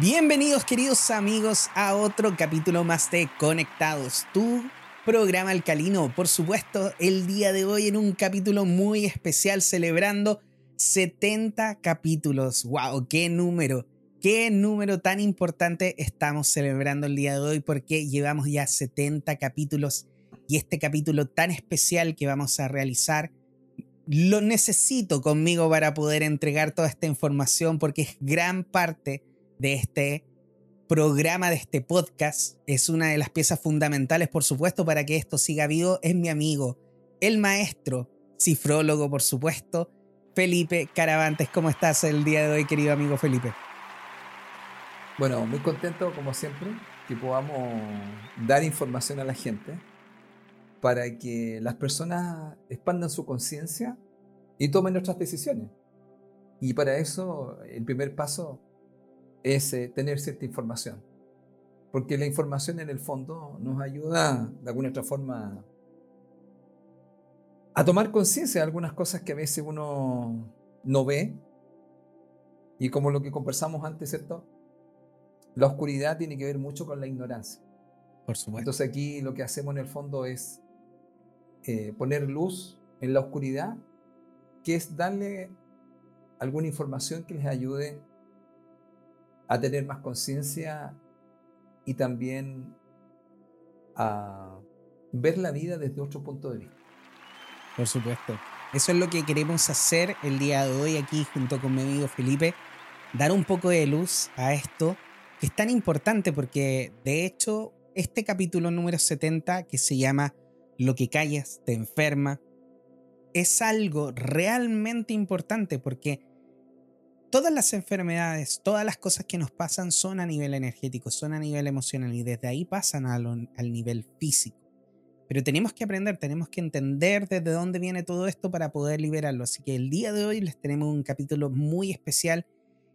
Bienvenidos queridos amigos a otro capítulo más de Conectados, tu programa alcalino. Por supuesto, el día de hoy en un capítulo muy especial celebrando 70 capítulos. ¡Wow! ¡Qué número! ¿Qué número tan importante estamos celebrando el día de hoy? Porque llevamos ya 70 capítulos y este capítulo tan especial que vamos a realizar lo necesito conmigo para poder entregar toda esta información porque es gran parte de este programa, de este podcast. Es una de las piezas fundamentales, por supuesto, para que esto siga vivo. Es mi amigo, el maestro, cifrólogo, por supuesto, Felipe Caravantes. ¿Cómo estás el día de hoy, querido amigo Felipe? Bueno, muy contento, como siempre, que podamos dar información a la gente para que las personas expandan su conciencia y tomen nuestras decisiones. Y para eso, el primer paso es eh, tener cierta información. Porque la información en el fondo nos ayuda de alguna otra forma a tomar conciencia de algunas cosas que a veces uno no ve. Y como lo que conversamos antes, ¿cierto? La oscuridad tiene que ver mucho con la ignorancia. Por supuesto. Entonces aquí lo que hacemos en el fondo es eh, poner luz en la oscuridad, que es darle alguna información que les ayude a tener más conciencia y también a ver la vida desde otro punto de vista. Por supuesto. Eso es lo que queremos hacer el día de hoy aquí junto con mi amigo Felipe, dar un poco de luz a esto que es tan importante porque de hecho este capítulo número 70 que se llama Lo que callas te enferma es algo realmente importante porque todas las enfermedades, todas las cosas que nos pasan son a nivel energético, son a nivel emocional y desde ahí pasan al, nivel físico. Pero tenemos que aprender, tenemos que entender desde dónde viene todo esto para poder liberarlo. Así que el día de hoy les tenemos un capítulo muy especial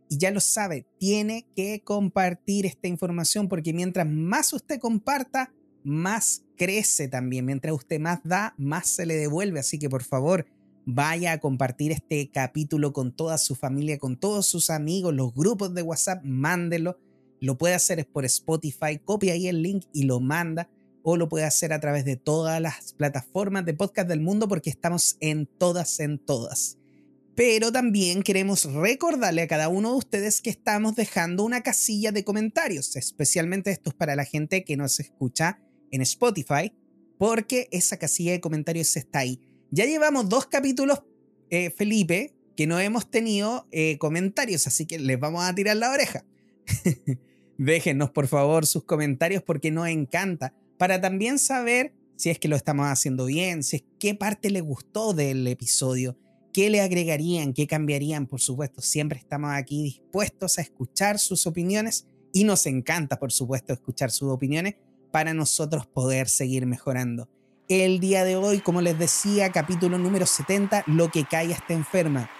y ya lo sabe, tiene que compartir esta información porque mientras más usted comparta, más crece también. Mientras usted más da, más se le devuelve. Así que por favor, vaya a compartir este capítulo con toda su familia, con todos sus amigos, los grupos de WhatsApp, mándelo. Lo puede hacer por Spotify, copia ahí el link y lo manda. O lo puede hacer a través de todas las plataformas de podcast del mundo porque estamos en todas, en todas. Pero también queremos recordarle a cada uno de ustedes que estamos dejando una casilla de comentarios, especialmente esto es para la gente que nos escucha en Spotify, porque esa casilla de comentarios está ahí. Ya llevamos dos capítulos, eh, Felipe, que no hemos tenido eh, comentarios, así que les vamos a tirar la oreja. Déjenos por favor sus comentarios porque nos encanta, para también saber si es que lo estamos haciendo bien, si es qué parte les gustó del episodio, qué le agregarían, qué cambiarían, por supuesto. Siempre estamos aquí dispuestos a escuchar sus opiniones y nos encanta, por supuesto, escuchar sus opiniones para nosotros poder seguir mejorando el día de hoy, como les decía, capítulo número 70, Lo que cae está enferma.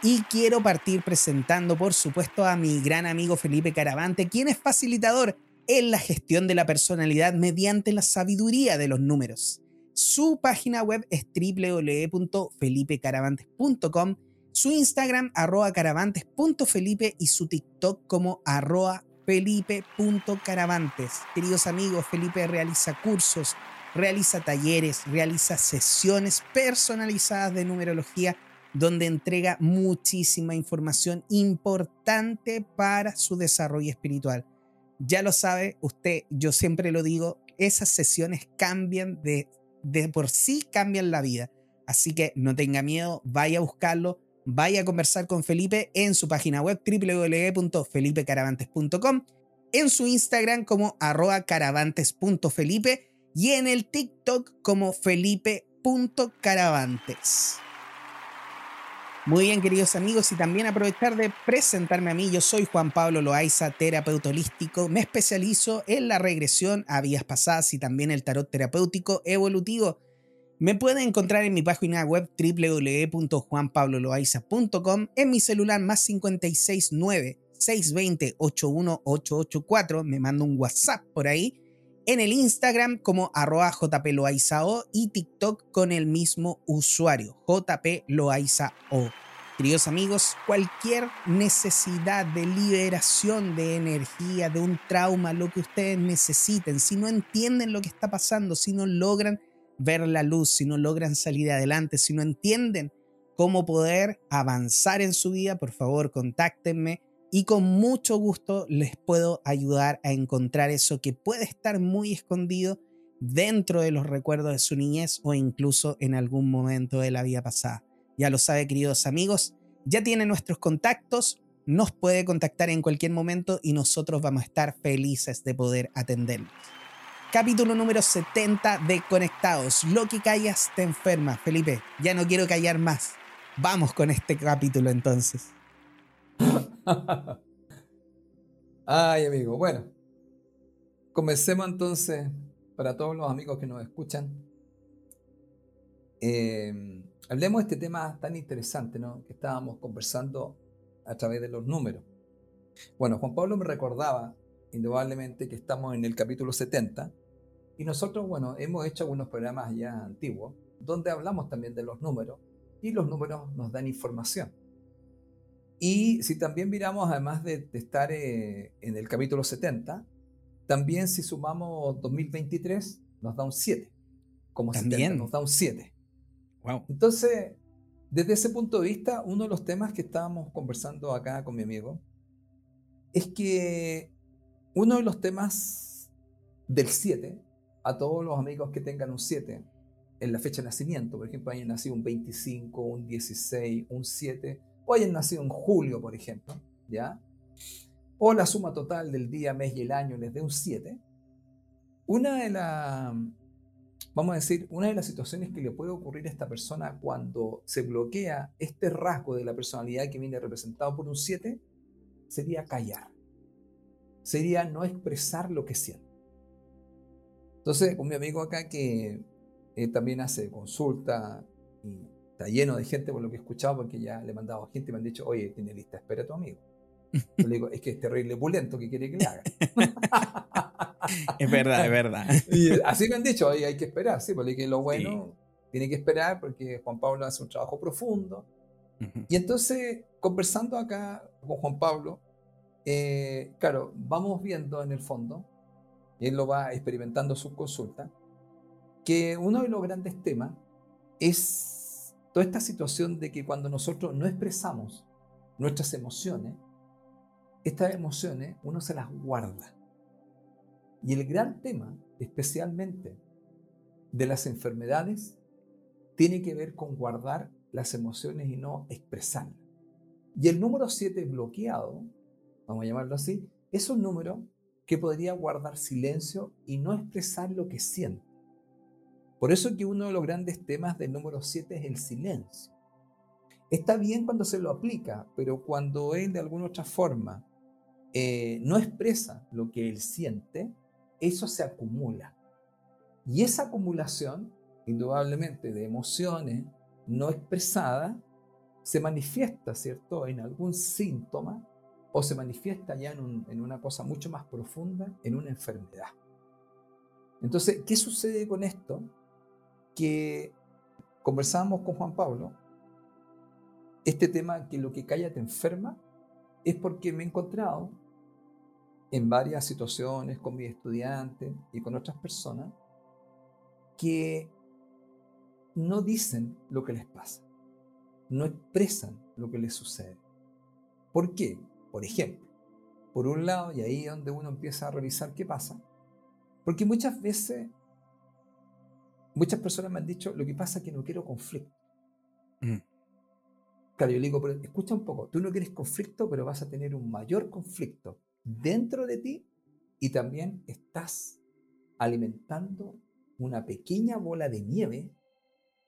Y quiero partir presentando, por supuesto, a mi gran amigo Felipe Caravante, quien es facilitador en la gestión de la personalidad mediante la sabiduría de los números. Su página web es www.felipecaravantes.com, su Instagram arroba caravantes.felipe y su TikTok como arroba felipe.caravantes. Queridos amigos, Felipe realiza cursos, realiza talleres, realiza sesiones personalizadas de numerología donde entrega muchísima información importante para su desarrollo espiritual. Ya lo sabe usted, yo siempre lo digo, esas sesiones cambian de, de por sí, cambian la vida. Así que no tenga miedo, vaya a buscarlo, vaya a conversar con Felipe en su página web www.felipecaravantes.com, en su Instagram como arroba caravantes.felipe y en el TikTok como felipe.caravantes. Muy bien, queridos amigos, y también aprovechar de presentarme a mí. Yo soy Juan Pablo Loaiza, terapeuta holístico. Me especializo en la regresión a vías pasadas y también el tarot terapéutico evolutivo. Me pueden encontrar en mi página web www.juanpabloloaiza.com, en mi celular más 569 620 81884. Me mando un WhatsApp por ahí en el Instagram como arroba jploaizao y TikTok con el mismo usuario, jploaizao. Queridos amigos, cualquier necesidad de liberación de energía, de un trauma, lo que ustedes necesiten, si no entienden lo que está pasando, si no logran ver la luz, si no logran salir adelante, si no entienden cómo poder avanzar en su vida, por favor, contáctenme y con mucho gusto les puedo ayudar a encontrar eso que puede estar muy escondido dentro de los recuerdos de su niñez o incluso en algún momento de la vida pasada. Ya lo sabe, queridos amigos, ya tiene nuestros contactos, nos puede contactar en cualquier momento y nosotros vamos a estar felices de poder atenderlos. Capítulo número 70 de Conectados. Lo que callas te enferma. Felipe, ya no quiero callar más. Vamos con este capítulo entonces. Ay, amigo. Bueno, comencemos entonces para todos los amigos que nos escuchan. Eh, hablemos de este tema tan interesante ¿no? que estábamos conversando a través de los números. Bueno, Juan Pablo me recordaba indudablemente que estamos en el capítulo 70 y nosotros, bueno, hemos hecho algunos programas ya antiguos donde hablamos también de los números y los números nos dan información. Y si también miramos, además de, estar eh, en el capítulo 70, también si sumamos 2023 nos da un 7. Como también nos da un 7. Entonces, desde ese punto de vista, uno de los temas que estábamos conversando acá con mi amigo es que uno de los temas del 7, a todos los amigos que tengan un 7 en la fecha de nacimiento, por ejemplo, hayan nacido un 25, un 16, un 7, o hayan nacido en julio, por ejemplo, ¿ya? O la suma total del día, mes y el año les dé un 7. Una de las vamos a decir, una de las situaciones que le puede ocurrir a esta persona cuando se bloquea este rasgo de la personalidad que viene representado por un 7 sería callar. Sería no expresar lo que siente. Entonces, con mi amigo acá que eh, también hace consulta y está lleno de gente por lo que he escuchado, porque ya le he mandado a gente y me han dicho, oye, tiene lista, espera a tu amigo. Yo le digo, es que es terrible pulento, ¿qué quiere que le haga? es verdad, es verdad. Y así me han dicho, hay, hay que esperar, sí, porque lo bueno tiene que esperar porque Juan Pablo hace un trabajo profundo. Y entonces, conversando acá con Juan Pablo, eh, claro, vamos viendo en el fondo, y él lo va experimentando su consulta, que uno de los grandes temas es toda esta situación de que cuando nosotros no expresamos nuestras emociones, estas emociones uno se las guarda. Y el gran tema, especialmente de las enfermedades, tiene que ver con guardar las emociones y no expresarlas. Y el número 7 bloqueado, vamos a llamarlo así, es un número que podría guardar silencio y no expresar lo que siente. Por eso que uno de los grandes temas del número 7 es el silencio. Está bien cuando se lo aplica, pero cuando él de alguna otra forma eh, no expresa lo que él siente, eso se acumula. Y esa acumulación, indudablemente, de emociones no expresadas, se manifiesta, ¿cierto?, en algún síntoma o se manifiesta ya en, en una cosa mucho más profunda, en una enfermedad. Entonces, ¿qué sucede con esto? Que conversábamos con Juan Pablo, este tema que lo que calla te enferma, es porque me he encontrado en varias situaciones con mis estudiantes y con otras personas que no dicen lo que les pasa, no expresan lo que les sucede. ¿Por qué? Por ejemplo, por un lado, y ahí es donde uno empieza a revisar qué pasa, porque muchas veces, muchas personas me han dicho, lo que pasa es que no quiero conflicto. Mm. Claro, yo le digo, pero escucha un poco, tú no quieres conflicto, pero vas a tener un mayor conflicto dentro de ti y también estás alimentando una pequeña bola de nieve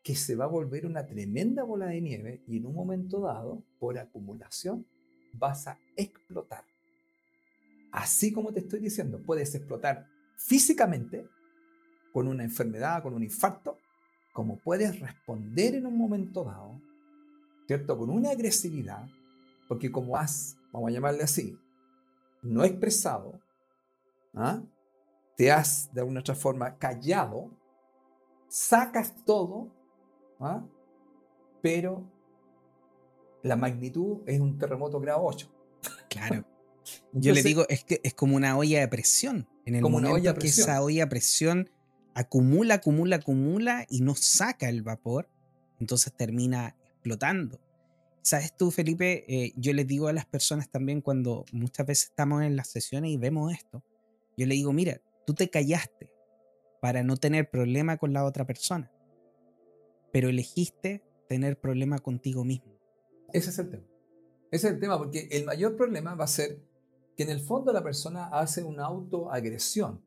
que se va a volver una tremenda bola de nieve y en un momento dado, por acumulación, vas a explotar. Así como te estoy diciendo, puedes explotar físicamente con una enfermedad, con un infarto, como puedes responder en un momento dado, ¿cierto? Con una agresividad, porque como has, vamos a llamarle así, no expresado, ¿ah? te has de alguna otra forma callado, sacas todo, ¿ah? pero la magnitud es un terremoto grado 8. Claro. Yo le digo, es que es como una olla de presión. En el como momento una olla que esa olla de presión acumula, acumula, acumula y no saca el vapor, entonces termina explotando. ¿Sabes tú, Felipe? Eh, yo les digo a las personas también cuando muchas veces estamos en las sesiones y vemos esto, yo le digo, mira, tú te callaste para no tener problema con la otra persona, pero elegiste tener problema contigo mismo. Ese es el tema. Ese es el tema, porque el mayor problema va a ser que en el fondo la persona hace una autoagresión.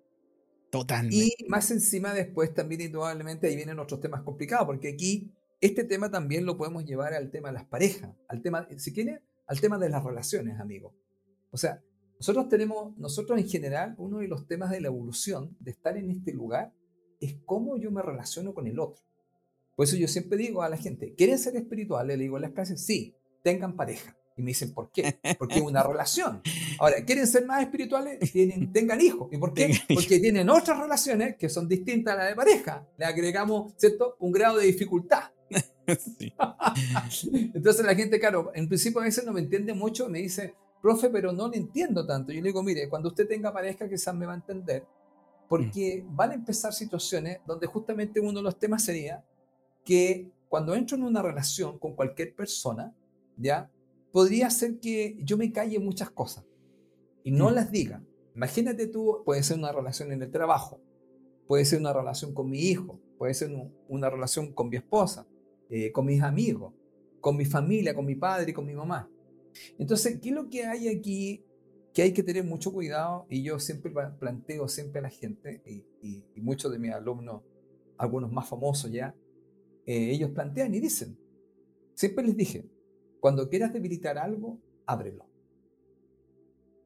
Totalmente. Y más encima después también indudablemente ahí vienen otros temas complicados, porque aquí este tema también lo podemos llevar al tema de las parejas, al tema, si quiere, al tema de las relaciones, amigos. O sea, nosotros tenemos, nosotros en general, uno de los temas de la evolución, de estar en este lugar, es cómo yo me relaciono con el otro. Por eso yo siempre digo a la gente, ¿quieren ser espirituales? Le digo en las clases, sí, tengan pareja. Y me dicen, ¿por qué? Porque es una relación. Ahora, ¿quieren ser más espirituales? Tienen, tengan hijos. ¿Y por qué? Porque tienen otras relaciones que son distintas a las de pareja. Le agregamos, ¿cierto? Un grado de dificultad. Entonces la gente, claro, en principio a veces no me entiende mucho, me dice, profe, pero no le entiendo tanto. Yo le digo, mire, cuando usted tenga pareja quizás me va a entender, porque mm. van a empezar situaciones donde justamente uno de los temas sería que cuando entro en una relación con cualquier persona, ¿ya? Podría ser que yo me calle muchas cosas y no mm. las diga. Imagínate tú, puede ser una relación en el trabajo, puede ser una relación con mi hijo, puede ser una relación con mi esposa, eh, con mis amigos, con mi familia, con mi padre y con mi mamá. Entonces, ¿qué es lo que hay aquí que hay que tener mucho cuidado? Y yo siempre planteo siempre a la gente, y, muchos de mis alumnos, algunos más famosos ya, eh, ellos plantean y dicen, siempre les dije, cuando quieras debilitar algo, ábrelo.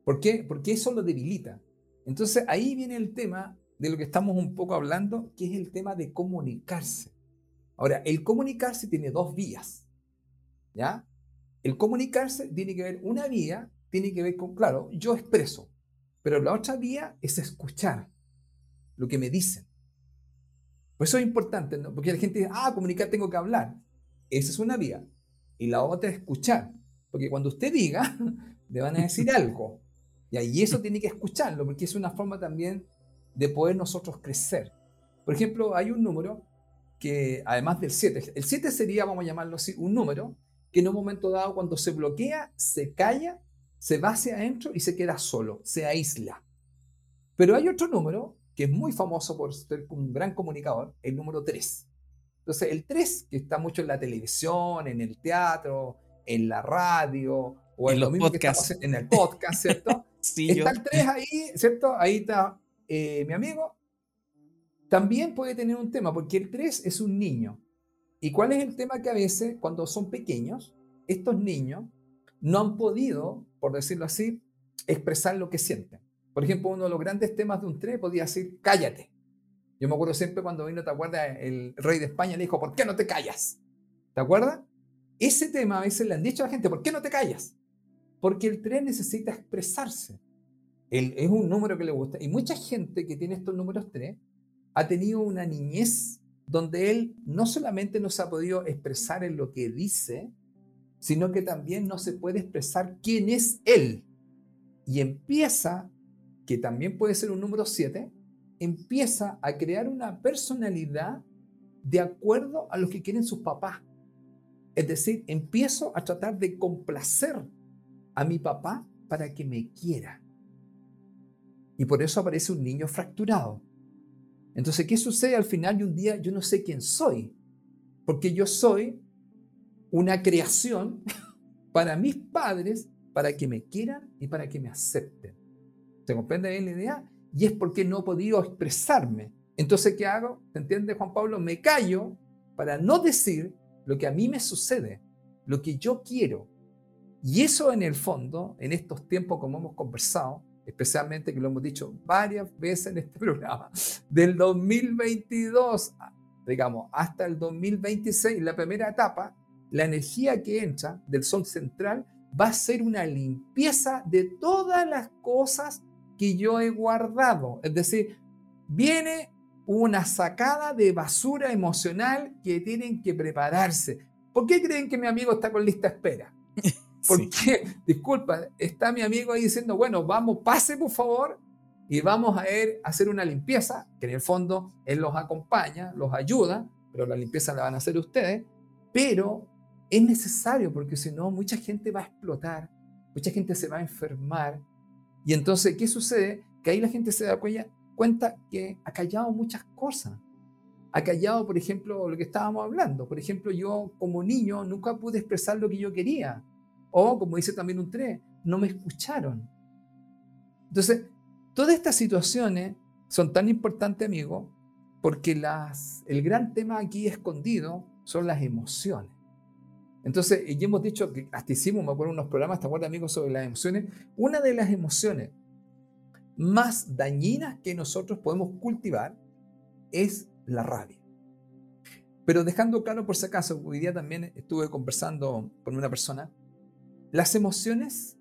¿Por qué? Porque eso lo debilita. Entonces ahí viene el tema de lo que estamos un poco hablando, que es el tema de comunicarse. Ahora, el comunicarse tiene dos vías. ¿Ya? El comunicarse tiene que ver, una vía tiene que ver con, claro, yo expreso, pero la otra vía es escuchar lo que me dicen. Por eso es importante, ¿no? porque la gente dice, ah, comunicar tengo que hablar. Esa es una vía. Y la otra es escuchar. Porque cuando usted diga, le van a decir algo. Y eso tiene que escucharlo, porque es una forma también de poder nosotros crecer. Por ejemplo, hay un número que, además del 7, el 7 sería, vamos a llamarlo así, un número que en un momento dado, cuando se bloquea, se calla, se va hacia adentro y se queda solo, se aísla. Pero hay otro número que es muy famoso por ser un gran comunicador, el número 3. Entonces, el 3, que está mucho en la televisión, en el teatro, en la radio, o en, los lo en el podcast, ¿cierto? sí, está el 3 ahí, ¿cierto? Ahí está eh, mi amigo. También puede tener un tema, porque el 3 es un niño. ¿Y cuál es el tema que a veces, cuando son pequeños, estos niños no han podido, por decirlo así, expresar lo que sienten? Por ejemplo, uno de los grandes temas de un 3 podría decir, cállate. Yo me acuerdo siempre cuando vino, ¿te acuerdas? El rey de España le dijo, ¿por qué no te callas? ¿Te acuerdas? Ese tema a veces le han dicho a la gente, ¿por qué no te callas? Porque el tren necesita expresarse. es un número que le gusta. Y mucha gente que tiene estos números 3 ha tenido una niñez donde él no solamente no se ha podido expresar en lo que dice, sino que también no se puede expresar quién es él. Y empieza, que también puede ser un número 7, empieza a crear una personalidad de acuerdo a lo que quieren sus papás. Es decir, empiezo a tratar de complacer a mi papá para que me quiera. Y por eso aparece un niño fracturado. Entonces, ¿qué sucede al final de un día? Yo no sé quién soy, porque yo soy una creación para mis padres, para que me quieran y para que me acepten. ¿Se comprende bien la idea? Y es porque no he podido expresarme. Entonces, ¿qué hago? ¿Te entiendes, Juan Pablo? Me callo para no decir lo que a mí me sucede, lo que yo quiero. Y eso en el fondo, en estos tiempos como hemos conversado, especialmente que lo hemos dicho varias veces en este programa, del 2022, digamos, hasta el 2026, la primera etapa, la energía que entra del sol central va a ser una limpieza de todas las cosas que yo he guardado. Es decir, viene una sacada de basura emocional que tienen que prepararse. ¿Por qué creen que mi amigo está con lista espera? Porque, disculpa, está mi amigo ahí diciendo, bueno, vamos, pase por favor y vamos a ir a hacer una limpieza, que en el fondo él los acompaña, los ayuda, pero la limpieza la van a hacer ustedes, pero es necesario porque si no, mucha gente va a explotar, mucha gente se va a enfermar. Y entonces, ¿qué sucede? Que ahí la gente se da cuenta que ha callado muchas cosas. Ha callado, por ejemplo, lo que estábamos hablando. Por ejemplo, yo como niño nunca pude expresar lo que yo quería. O, como dice también un 3, no me escucharon. Entonces, todas estas situaciones son tan importantes, amigo, porque las, el gran tema aquí escondido son las emociones. Entonces, y hemos dicho que hasta hicimos, me acuerdo, unos programas, ¿te acuerdas, amigos, sobre las emociones? Una de las emociones más dañinas que nosotros podemos cultivar es la rabia. Pero dejando claro, por si acaso, hoy día también estuve conversando con una persona, las emociones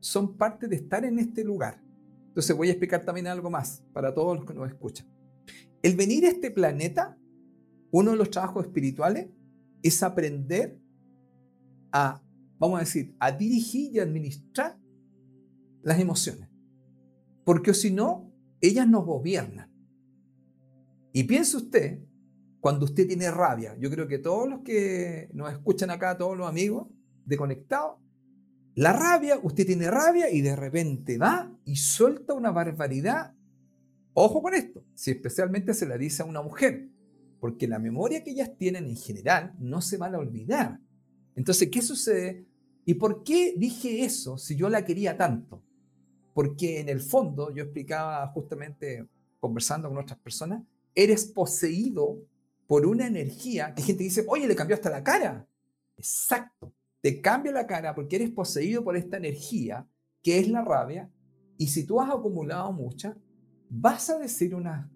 son parte de estar en este lugar. Entonces voy a explicar también algo más para todos los que nos escuchan. El venir a este planeta, uno de los trabajos espirituales, es aprender a, vamos a decir, a dirigir y administrar las emociones. Porque si no, ellas nos gobiernan. Y piense usted, cuando usted tiene rabia, yo creo que todos los que nos escuchan acá, todos los amigos de Conectado, la rabia, usted tiene rabia y de repente va y suelta una barbaridad. Ojo con esto, si especialmente se la dice a una mujer, porque la memoria que ellas tienen en general no se van a olvidar. Entonces, ¿qué sucede? ¿Y por qué dije eso si yo la quería tanto? Porque en el fondo, yo explicaba justamente conversando con otras personas, eres poseído por una energía que gente dice, oye, le cambió hasta la cara. Exacto, te cambia la cara porque eres poseído por esta energía que es la rabia y si tú has acumulado mucha, vas a decir unas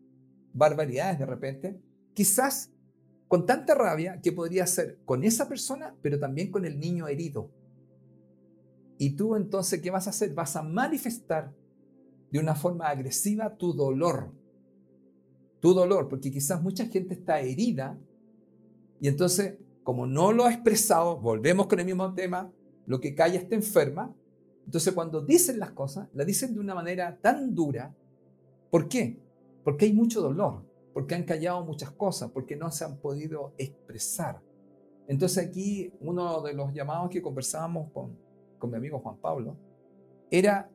barbaridades de repente, quizás con tanta rabia que podría ser con esa persona, pero también con el niño herido. Y tú entonces, ¿qué vas a hacer? Vas a manifestar de una forma agresiva tu dolor. Tu dolor, porque quizás mucha gente está herida y entonces, como no lo ha expresado, volvemos con el mismo tema, lo que calla está enferma. Entonces, cuando dicen las cosas, las dicen de una manera tan dura. ¿Por qué? Porque hay mucho dolor porque han callado muchas cosas, porque no se han podido expresar. Entonces aquí uno de los llamados que conversábamos con, con mi amigo Juan Pablo era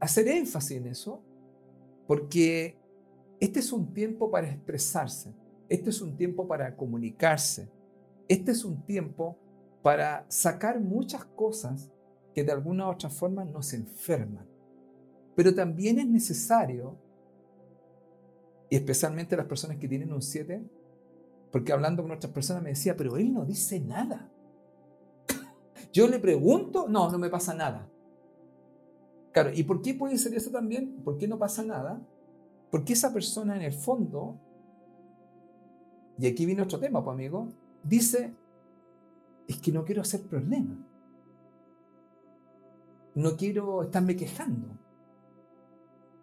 hacer énfasis en eso, porque este es un tiempo para expresarse, este es un tiempo para comunicarse, este es un tiempo para sacar muchas cosas que de alguna u otra forma nos enferman. Pero también es necesario y especialmente las personas que tienen un 7, porque hablando con otras personas me decía, pero él no dice nada. Yo le pregunto, no, no me pasa nada. Claro, ¿y por qué puede ser eso también? ¿Por qué no pasa nada? Porque esa persona en el fondo, y aquí viene otro tema, pues amigo, dice, es que no quiero hacer problema. No quiero estarme quejando.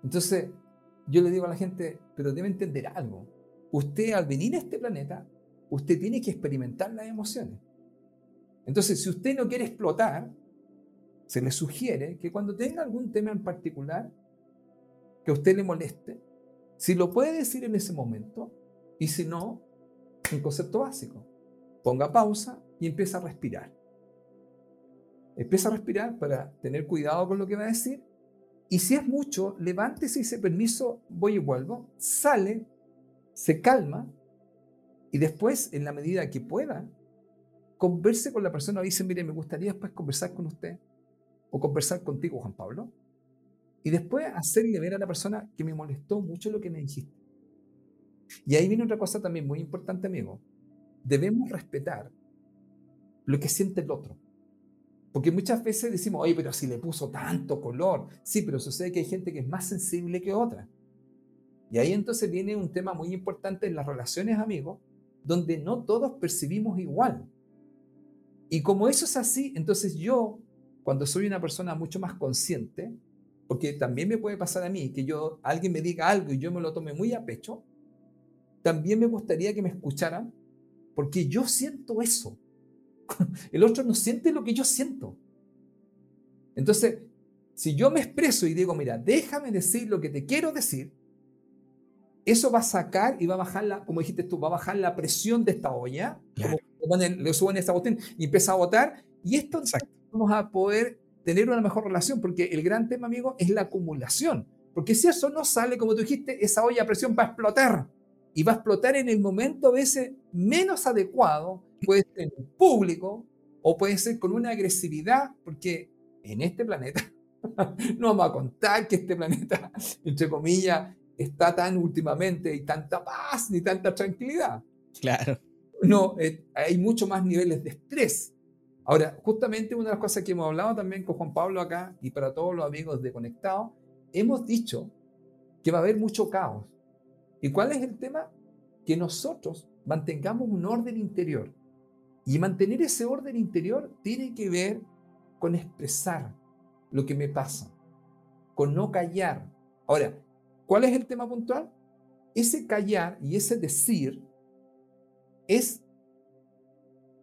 Entonces, yo le digo a la gente, pero debe entender algo. Usted al venir a este planeta, usted tiene que experimentar las emociones. Entonces, si usted no quiere explotar, se le sugiere que cuando tenga algún tema en particular que a usted le moleste, si lo puede decir en ese momento, y si no, un concepto básico. Ponga pausa y empieza a respirar. Empieza a respirar para tener cuidado con lo que va a decir y si es mucho, levántese y dice, permiso, voy y vuelvo, sale, se calma y después, en la medida que pueda, converse con la persona y dice, mire, me gustaría después conversar con usted o conversar contigo, Juan Pablo. Y después hacerle ver a la persona que me molestó mucho lo que me dijiste. Y ahí viene otra cosa también muy importante, amigo. Debemos respetar lo que siente el otro. Porque muchas veces decimos, oye, pero si le puso tanto color. Sí, pero sucede que hay gente que es más sensible que otra. Y ahí entonces viene un tema muy importante en las relaciones, amigos, donde no todos percibimos igual. Y como eso es así, entonces yo, cuando soy una persona mucho más consciente, porque también me puede pasar a mí que yo alguien me diga algo y yo me lo tome muy a pecho, también me gustaría que me escucharan, porque yo siento eso. El otro no siente lo que yo siento. Entonces, si yo me expreso y digo, mira, déjame decir lo que te quiero decir, eso va a sacar y va a bajar la, como dijiste tú, va a bajar la presión de esta olla, como le suben esa botella y empieza a botar, y esto vamos a poder tener una mejor relación, porque el gran tema, amigo, es la acumulación. Porque si eso no sale, como tú dijiste, esa olla a presión va a explotar. Y va a explotar en el momento a veces menos adecuado, puede ser en público o puede ser con una agresividad, porque en este planeta, no vamos a contar que este planeta, entre comillas, está tan últimamente y tanta paz ni tanta tranquilidad. Claro. No, eh, hay mucho más niveles de estrés. Ahora, justamente una de las cosas que hemos hablado también con Juan Pablo acá y para todos los amigos de Conectados, hemos dicho que va a haber mucho caos. ¿Y cuál es el tema? Que nosotros mantengamos un orden interior. Y mantener ese orden interior tiene que ver con expresar lo que me pasa, con no callar. Ahora, ¿cuál es el tema puntual? Ese callar y ese decir es,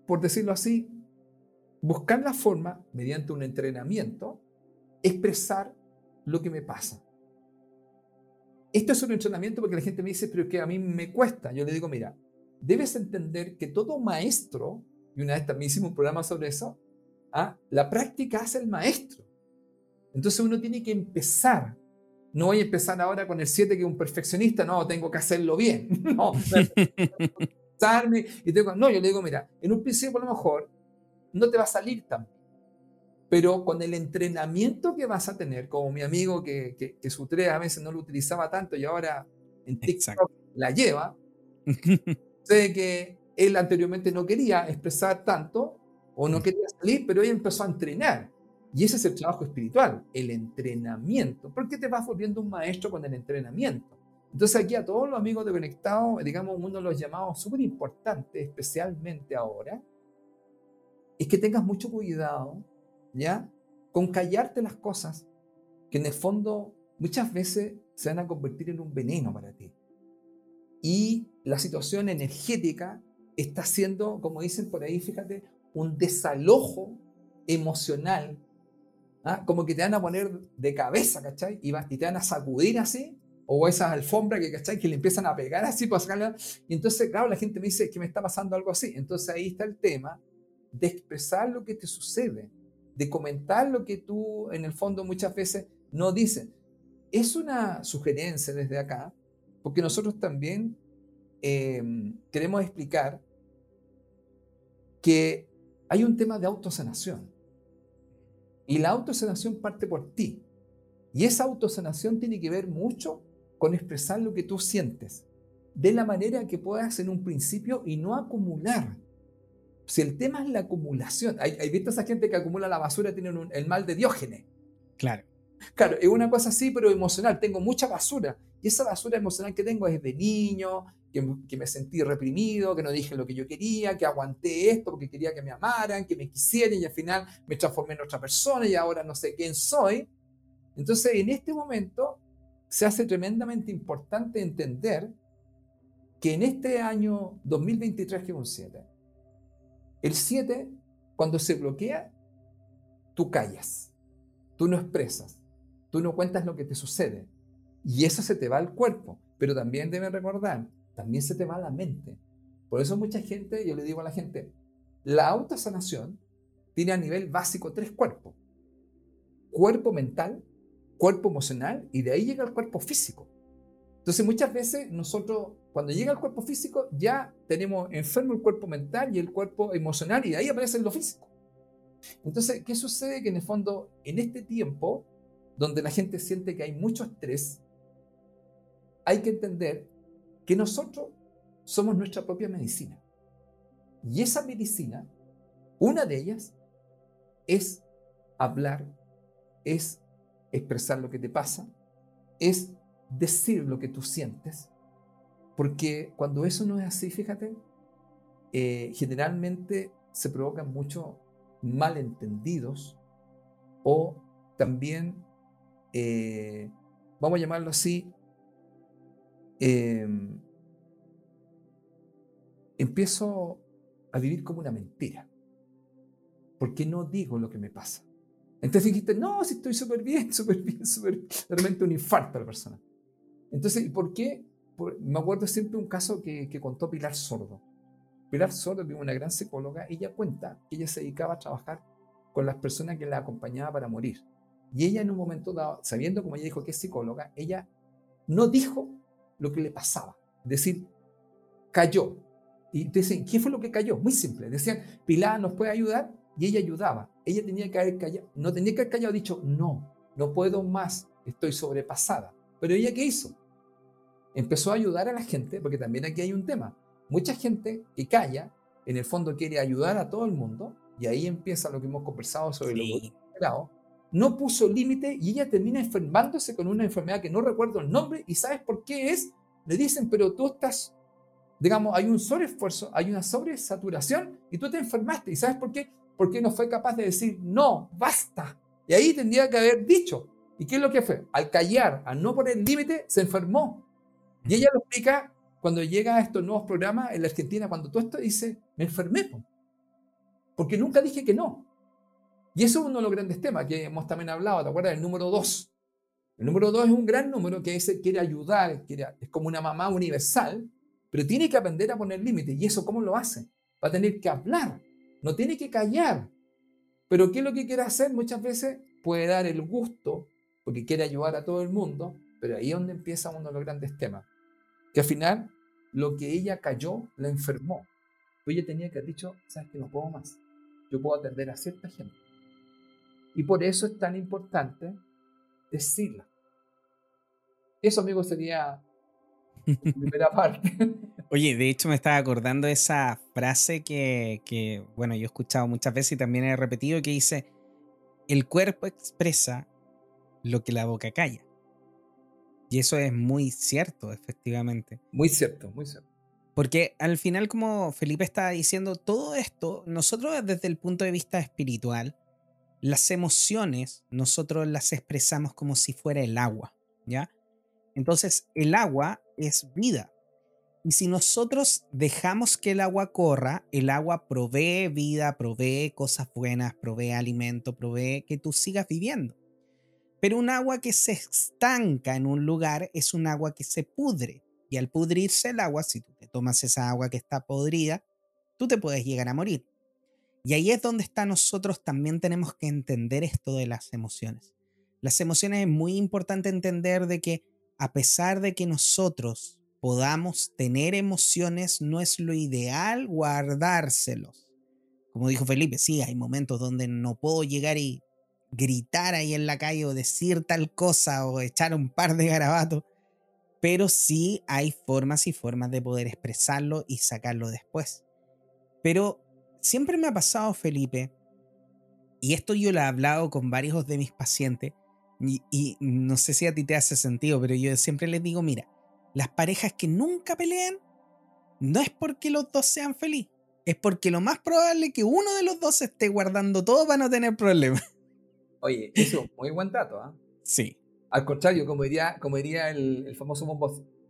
por decirlo así, buscar la forma, mediante un entrenamiento, expresar lo que me pasa. Esto es un entrenamiento porque la gente me dice, pero que a mí me cuesta. Yo le digo, mira, debes entender que todo maestro, y una vez también hicimos un programa sobre eso, ¿ah? la práctica hace el maestro. Entonces uno tiene que empezar. No voy a empezar ahora con el 7 que es un perfeccionista, no, tengo que hacerlo bien. No, y tengo, no, yo le digo, mira, en un principio a lo mejor no te va a salir tan pero con el entrenamiento que vas a tener, como mi amigo que, que, que su 3 a veces no lo utilizaba tanto y ahora en TikTok la lleva, sé que él anteriormente no quería expresar tanto o no quería salir, pero él empezó a entrenar. Y ese es el trabajo espiritual, el entrenamiento. ¿Por qué te vas volviendo un maestro con el entrenamiento? Entonces aquí a todos los amigos de Conectado, digamos, uno de los llamados súper importantes, especialmente ahora, es que tengas mucho cuidado ¿ya? Con callarte las cosas que en el fondo muchas veces se van a convertir en un veneno para ti. Y la situación energética está siendo, como dicen por ahí, fíjate, un desalojo emocional, ¿ah? como que te van a poner de cabeza, ¿cachai? Y, y, te van a sacudir así, o esas alfombras que, ¿cachai? Que le empiezan a pegar así para sacarla. Y entonces, claro, la gente me dice que me está pasando algo así. Entonces ahí está el tema de expresar lo que te sucede de comentar lo que tú en el fondo muchas veces no dices. Es una sugerencia desde acá, porque nosotros también em, queremos explicar que hay un tema de autosanación. Y la autosanación parte por ti. Y esa autosanación tiene que ver mucho con expresar lo que tú sientes, de la manera que puedas en un principio y no acumular si el tema es la acumulación, hay, hay visto esa gente que acumula la basura, tienen el mal de Diógenes. Claro. Claro, es una cosa así, pero emocional. Tengo mucha basura. Y esa basura emocional que tengo es de niño, que, que, me sentí reprimido, que no dije lo que yo quería, que aguanté esto porque quería que me amaran, que me quisieran y al final me transformé en otra persona y ahora no sé quién soy. Entonces, en este momento se hace tremendamente importante entender que en este año 2023, que es un 7, el 7, cuando se bloquea, tú callas, tú no expresas, tú no cuentas lo que te sucede. Y eso se te va al cuerpo. Pero también deben recordar, también se te va a la mente. Por eso mucha gente, yo le digo a la gente, la autosanación tiene a nivel básico tres cuerpos. Cuerpo mental, cuerpo emocional y de ahí llega el cuerpo físico. Entonces muchas veces nosotros cuando llega el cuerpo físico, ya tenemos enfermo el cuerpo mental y el cuerpo emocional, y ahí aparece lo físico. Entonces, ¿qué sucede? Que en el fondo, en este tiempo, donde la gente siente que hay mucho estrés, hay que entender que nosotros somos nuestra propia medicina. Y esa medicina, una de ellas, es hablar, es expresar lo que te pasa, es decir lo que tú sientes, porque cuando eso no es así, fíjate, eh, generalmente se provocan muchos malentendidos o también, eh, vamos a llamarlo así, em, empiezo a vivir como una mentira. ¿por qué no digo lo que me pasa? Entonces dijiste, no, si estoy súper bien, súper bien, súper. Realmente un infarto a la persona. Entonces, ¿por qué? me acuerdo siempre un caso que, que contó Pilar Sordo. Pilar Sordo, que es una gran psicóloga, ella cuenta que ella se dedicaba a trabajar con las personas que la acompañaban para morir. Y ella en un momento dado, sabiendo como ella dijo que es psicóloga, ella no dijo lo que le pasaba. Es decir, cayó. Y dicen, ¿qué fue lo que cayó? Muy simple. Decían, Pilar nos puede ayudar y ella ayudaba. Ella tenía que haber callado, no tenía que haber callado, dicho, no, no puedo más, estoy sobrepasada. Pero ella qué hizo? Empezó a ayudar a la gente, porque también aquí hay un tema. Mucha gente que calla, en el fondo quiere ayudar a todo el mundo, y ahí empieza lo que hemos conversado sobre sí. lo no puso límite y ella termina enfermándose con una enfermedad que no recuerdo el nombre y ¿sabes por qué es? Le dicen, pero tú estás, digamos, hay un sobreesfuerzo, hay una sobresaturación y tú te enfermaste. ¿Y sabes por qué? Porque no fue capaz de decir, no, basta. Y ahí tendría que haber dicho. ¿Y qué es lo que fue? Al callar, al no poner límite, se enfermó. Y ella lo explica cuando llega a estos nuevos programas en la Argentina, cuando tú esto dice, me enfermé. Porque nunca dije que no. Y eso es uno de los grandes temas que hemos también hablado, ¿te acuerdas? El número dos. El número dos es un gran número que ese quiere ayudar, quiere, es como una mamá universal, pero tiene que aprender a poner límites. ¿Y eso cómo lo hace? Va a tener que hablar, no tiene que callar. Pero ¿qué es lo que quiere hacer? Muchas veces puede dar el gusto, porque quiere ayudar a todo el mundo, pero ahí es donde empieza uno de los grandes temas. Que al final, lo que ella cayó, la enfermó. Pero ella tenía que haber dicho, sabes que no puedo más. Yo puedo atender a cierta gente. Y por eso es tan importante decirla. Eso, amigo, sería la primera parte. Oye, de hecho me estaba acordando de esa frase que, que, bueno, yo he escuchado muchas veces y también he repetido, que dice, el cuerpo expresa lo que la boca calla. Y eso es muy cierto, efectivamente. Muy cierto, muy cierto. Porque al final, como Felipe estaba diciendo, todo esto, nosotros desde el punto de vista espiritual, las emociones nosotros las expresamos como si fuera el agua, ¿ya? Entonces, el agua es vida. Y si nosotros dejamos que el agua corra, el agua provee vida, provee cosas buenas, provee alimento, provee que tú sigas viviendo. Pero un agua que se estanca en un lugar es un agua que se pudre. Y al pudrirse el agua, si tú te tomas esa agua que está podrida, tú te puedes llegar a morir. Y ahí es donde está nosotros también tenemos que entender esto de las emociones. Las emociones es muy importante entender de que a pesar de que nosotros podamos tener emociones, no es lo ideal guardárselos. Como dijo Felipe, sí, hay momentos donde no puedo llegar y gritar ahí en la calle o decir tal cosa o echar un par de garabatos, pero sí hay formas y formas de poder expresarlo y sacarlo después. Pero siempre me ha pasado, Felipe, y esto yo lo he hablado con varios de mis pacientes, y, no sé si a ti te hace sentido, pero yo siempre les digo, mira, las parejas que nunca pelean, no es porque los dos sean felices, es porque lo más probable es que uno de los dos esté guardando todo para no tener problemas. Oye, eso, muy buen dato, ¿ah? Sí. Al contrario, como diría, como diría el, famoso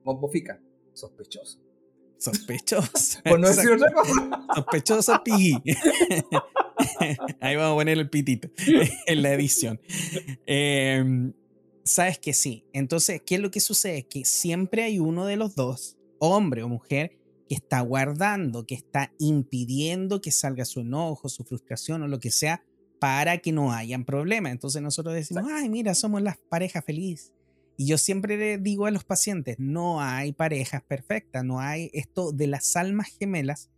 Mombofica, sospechoso. Sospechoso. Por no decir otra cosa. Sospechoso pi. Ahí vamos a poner el pitito en la edición. Em, Sabes que sí. Entonces, ¿qué es lo que sucede? Que siempre hay uno de los dos, hombre o mujer, que está guardando, que está impidiendo que salga su enojo, su frustración o lo que sea para que no hayan problemas. Entonces nosotros decimos, ay, mira, somos las parejas felices. Y yo siempre le digo a los pacientes, no hay parejas perfectas, no hay esto de las almas gemelas.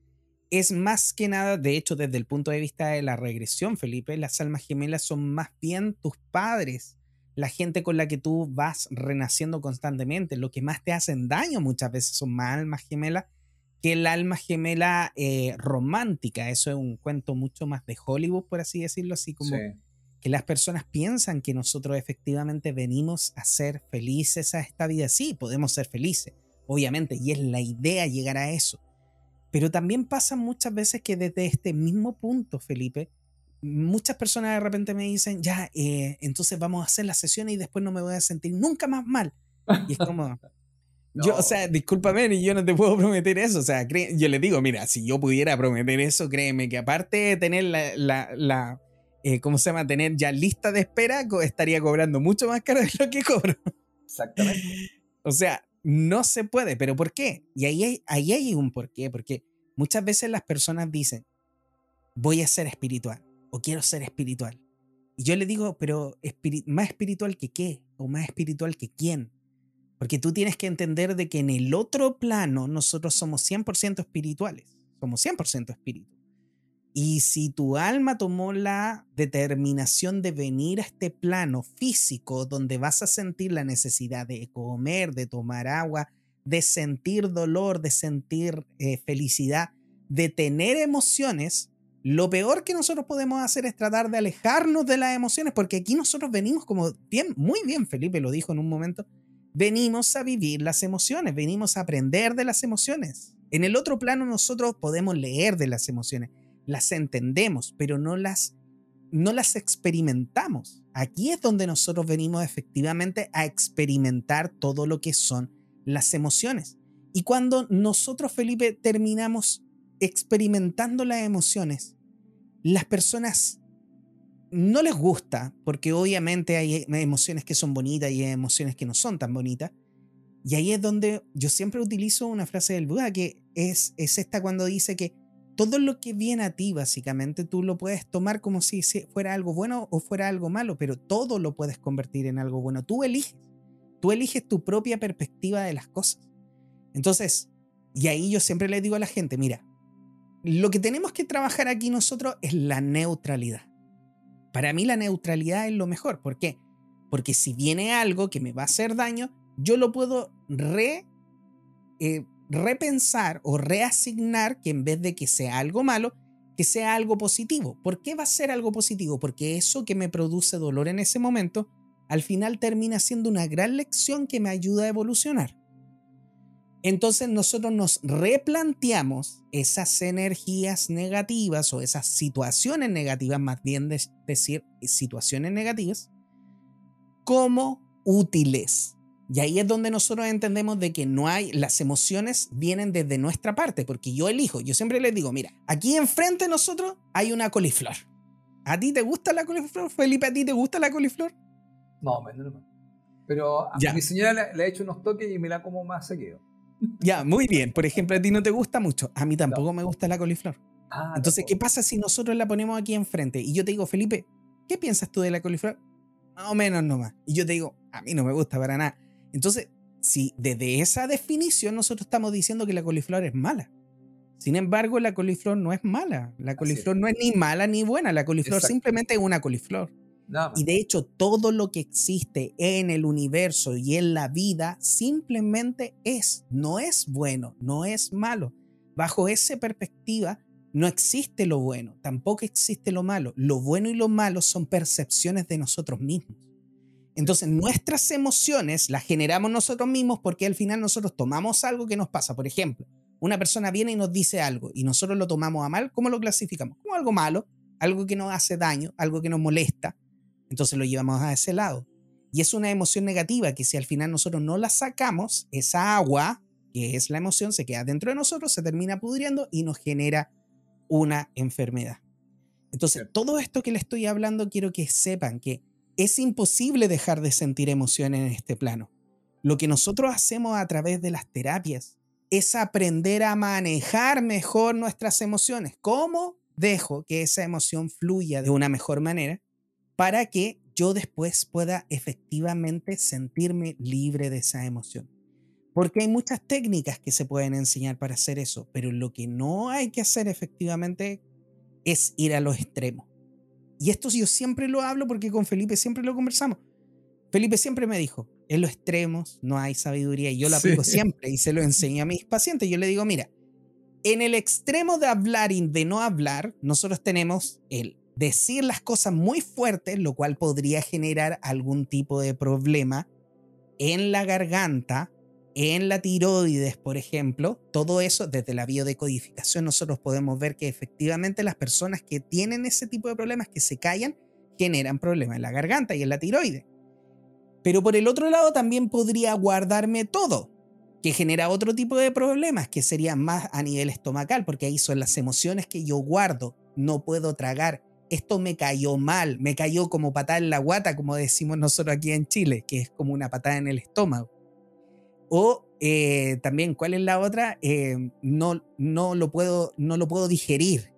Es más que nada, de hecho, desde el punto de vista de la regresión, Felipe, las almas gemelas son más bien tus padres, la gente con la que tú vas renaciendo constantemente. Lo que más te hacen daño muchas veces son más almas gemelas que el alma gemela eh, romántica. Eso es un cuento mucho más de Hollywood, por así decirlo, así como que las personas piensan que nosotros efectivamente venimos a ser felices a esta vida. Sí, podemos ser felices, obviamente, y es la idea llegar a eso. Pero también pasa muchas veces que desde este mismo punto, Felipe, muchas personas de repente me dicen, ya, eh, entonces vamos a hacer la sesión y después no me voy a sentir nunca más mal. Y es como, Yo, o sea, discúlpame, yo no te puedo prometer eso. O sea, yo le digo, mira, si yo pudiera prometer eso, créeme que aparte de tener la, la, eh, ¿cómo se llama? Tener ya lista de espera, estaría cobrando mucho más caro de lo que cobro. Exactamente. o sea, no se puede, pero ¿por qué? Y ahí hay, ahí hay un por qué, porque muchas veces las personas dicen, voy a ser espiritual o quiero ser espiritual. Y yo le digo, pero más espiritual que qué? ¿O más espiritual que quién? Porque tú tienes que entender de que en el otro plano nosotros somos 100% espirituales, somos 100% espíritu. Y si tu alma tomó la determinación de venir a este plano físico donde vas a sentir la necesidad de comer, de tomar agua, de sentir dolor, de sentir eh, felicidad, de tener emociones, lo peor que nosotros podemos hacer es tratar de alejarnos de las emociones, porque aquí nosotros venimos como bien, muy bien, Felipe lo dijo en un momento, venimos a vivir las emociones, venimos a aprender de las emociones. En el otro plano nosotros podemos leer de las emociones, las entendemos, pero no las, no las experimentamos. Aquí es donde nosotros venimos efectivamente a experimentar todo lo que son las emociones. Y cuando nosotros, Felipe, terminamos experimentando las emociones, las personas no les gusta, porque obviamente hay emociones que son bonitas y emociones que no son tan bonitas. Y ahí es donde yo siempre utilizo una frase del Buda que es, es esta cuando dice que todo lo que viene a ti, básicamente, tú lo puedes tomar como si fuera algo bueno o fuera algo malo, pero todo lo puedes convertir en algo bueno. Tú eliges, tú eliges tu propia perspectiva de las cosas. Entonces, y ahí yo siempre le digo a la gente, mira, lo que tenemos que trabajar aquí nosotros es la neutralidad. Para mí la neutralidad es lo mejor. ¿Por qué? Porque si viene algo que me va a hacer daño, yo lo puedo re, eh, repensar o reasignar que en vez de que sea algo malo, que sea algo positivo. ¿Por qué va a ser algo positivo? Porque eso que me produce dolor en ese momento, al final termina siendo una gran lección que me ayuda a evolucionar. Entonces nosotros nos replanteamos esas energías negativas o esas situaciones negativas, más bien decir situaciones negativas, como útiles. Y ahí es donde nosotros entendemos de que no hay, las emociones vienen desde nuestra parte, porque yo elijo, yo siempre les digo, mira, aquí enfrente de nosotros hay una coliflor. ¿A ti te gusta la coliflor? Felipe, ¿a ti te gusta la coliflor? No, no, Pero a mi señora le, ha hecho unos toques y me la como más seguido. Ya, muy bien. Por ejemplo, a ti no te gusta mucho. A mí tampoco me gusta la coliflor. Ah, Entonces, ¿qué pasa si nosotros la ponemos aquí enfrente? Y yo te digo, Felipe, ¿qué piensas tú de la coliflor? Más o menos nomás. Y yo te digo, a mí no me gusta para nada. Entonces, si desde esa definición nosotros estamos diciendo que la coliflor es mala. Sin embargo, la coliflor no es mala. La coliflor no es ni mala ni buena. La coliflor simplemente es una coliflor. Y de hecho, todo lo que existe en el universo y en la vida simplemente es, no es bueno, no es malo. Bajo esa perspectiva, no existe lo bueno, tampoco existe lo malo. Lo bueno y lo malo son percepciones de nosotros mismos. Entonces, nuestras emociones las generamos nosotros mismos porque al final nosotros tomamos algo que nos pasa. Por ejemplo, una persona viene y nos dice algo y nosotros lo tomamos a mal, ¿cómo lo clasificamos? Como algo malo, algo que nos hace daño, algo que nos molesta. Entonces lo llevamos a ese lado. Y es una emoción negativa que si al final nosotros no la sacamos, esa agua, que es la emoción, se queda dentro de nosotros, se termina pudriendo y nos genera una enfermedad. Entonces, todo esto que le estoy hablando, quiero que sepan que es imposible dejar de sentir emociones en este plano. Lo que nosotros hacemos a través de las terapias es aprender a manejar mejor nuestras emociones. ¿Cómo dejo que esa emoción fluya de una mejor manera para que yo después pueda efectivamente sentirme libre de esa emoción? Porque hay muchas técnicas que se pueden enseñar para hacer eso, pero lo que no hay que hacer efectivamente es ir a los extremos. Y esto yo siempre lo hablo porque con Felipe siempre lo conversamos. Felipe siempre me dijo, en los extremos no hay sabiduría y yo lo aplico siempre y se lo enseño a mis pacientes. Yo le digo, mira, en el extremo de hablar y de no hablar, nosotros tenemos el decir las cosas muy fuertes, lo cual podría generar algún tipo de problema en la garganta en la tiroides, por ejemplo, todo eso desde la biodecodificación nosotros podemos ver que efectivamente las personas que tienen ese tipo de problemas que se callan generan problemas en la garganta y en la tiroides. Pero por el otro lado también podría guardarme todo. que genera otro tipo de problemas, que serían más a nivel estomacal, porque ahí son las emociones que yo guardo, no puedo tragar, esto me cayó mal, me cayó como patada en la guata, como decimos nosotros aquí en Chile, que es como una patada en el estómago. O eh, también, ¿cuál es la otra? Eh, no, no, lo puedo, no lo puedo digerir.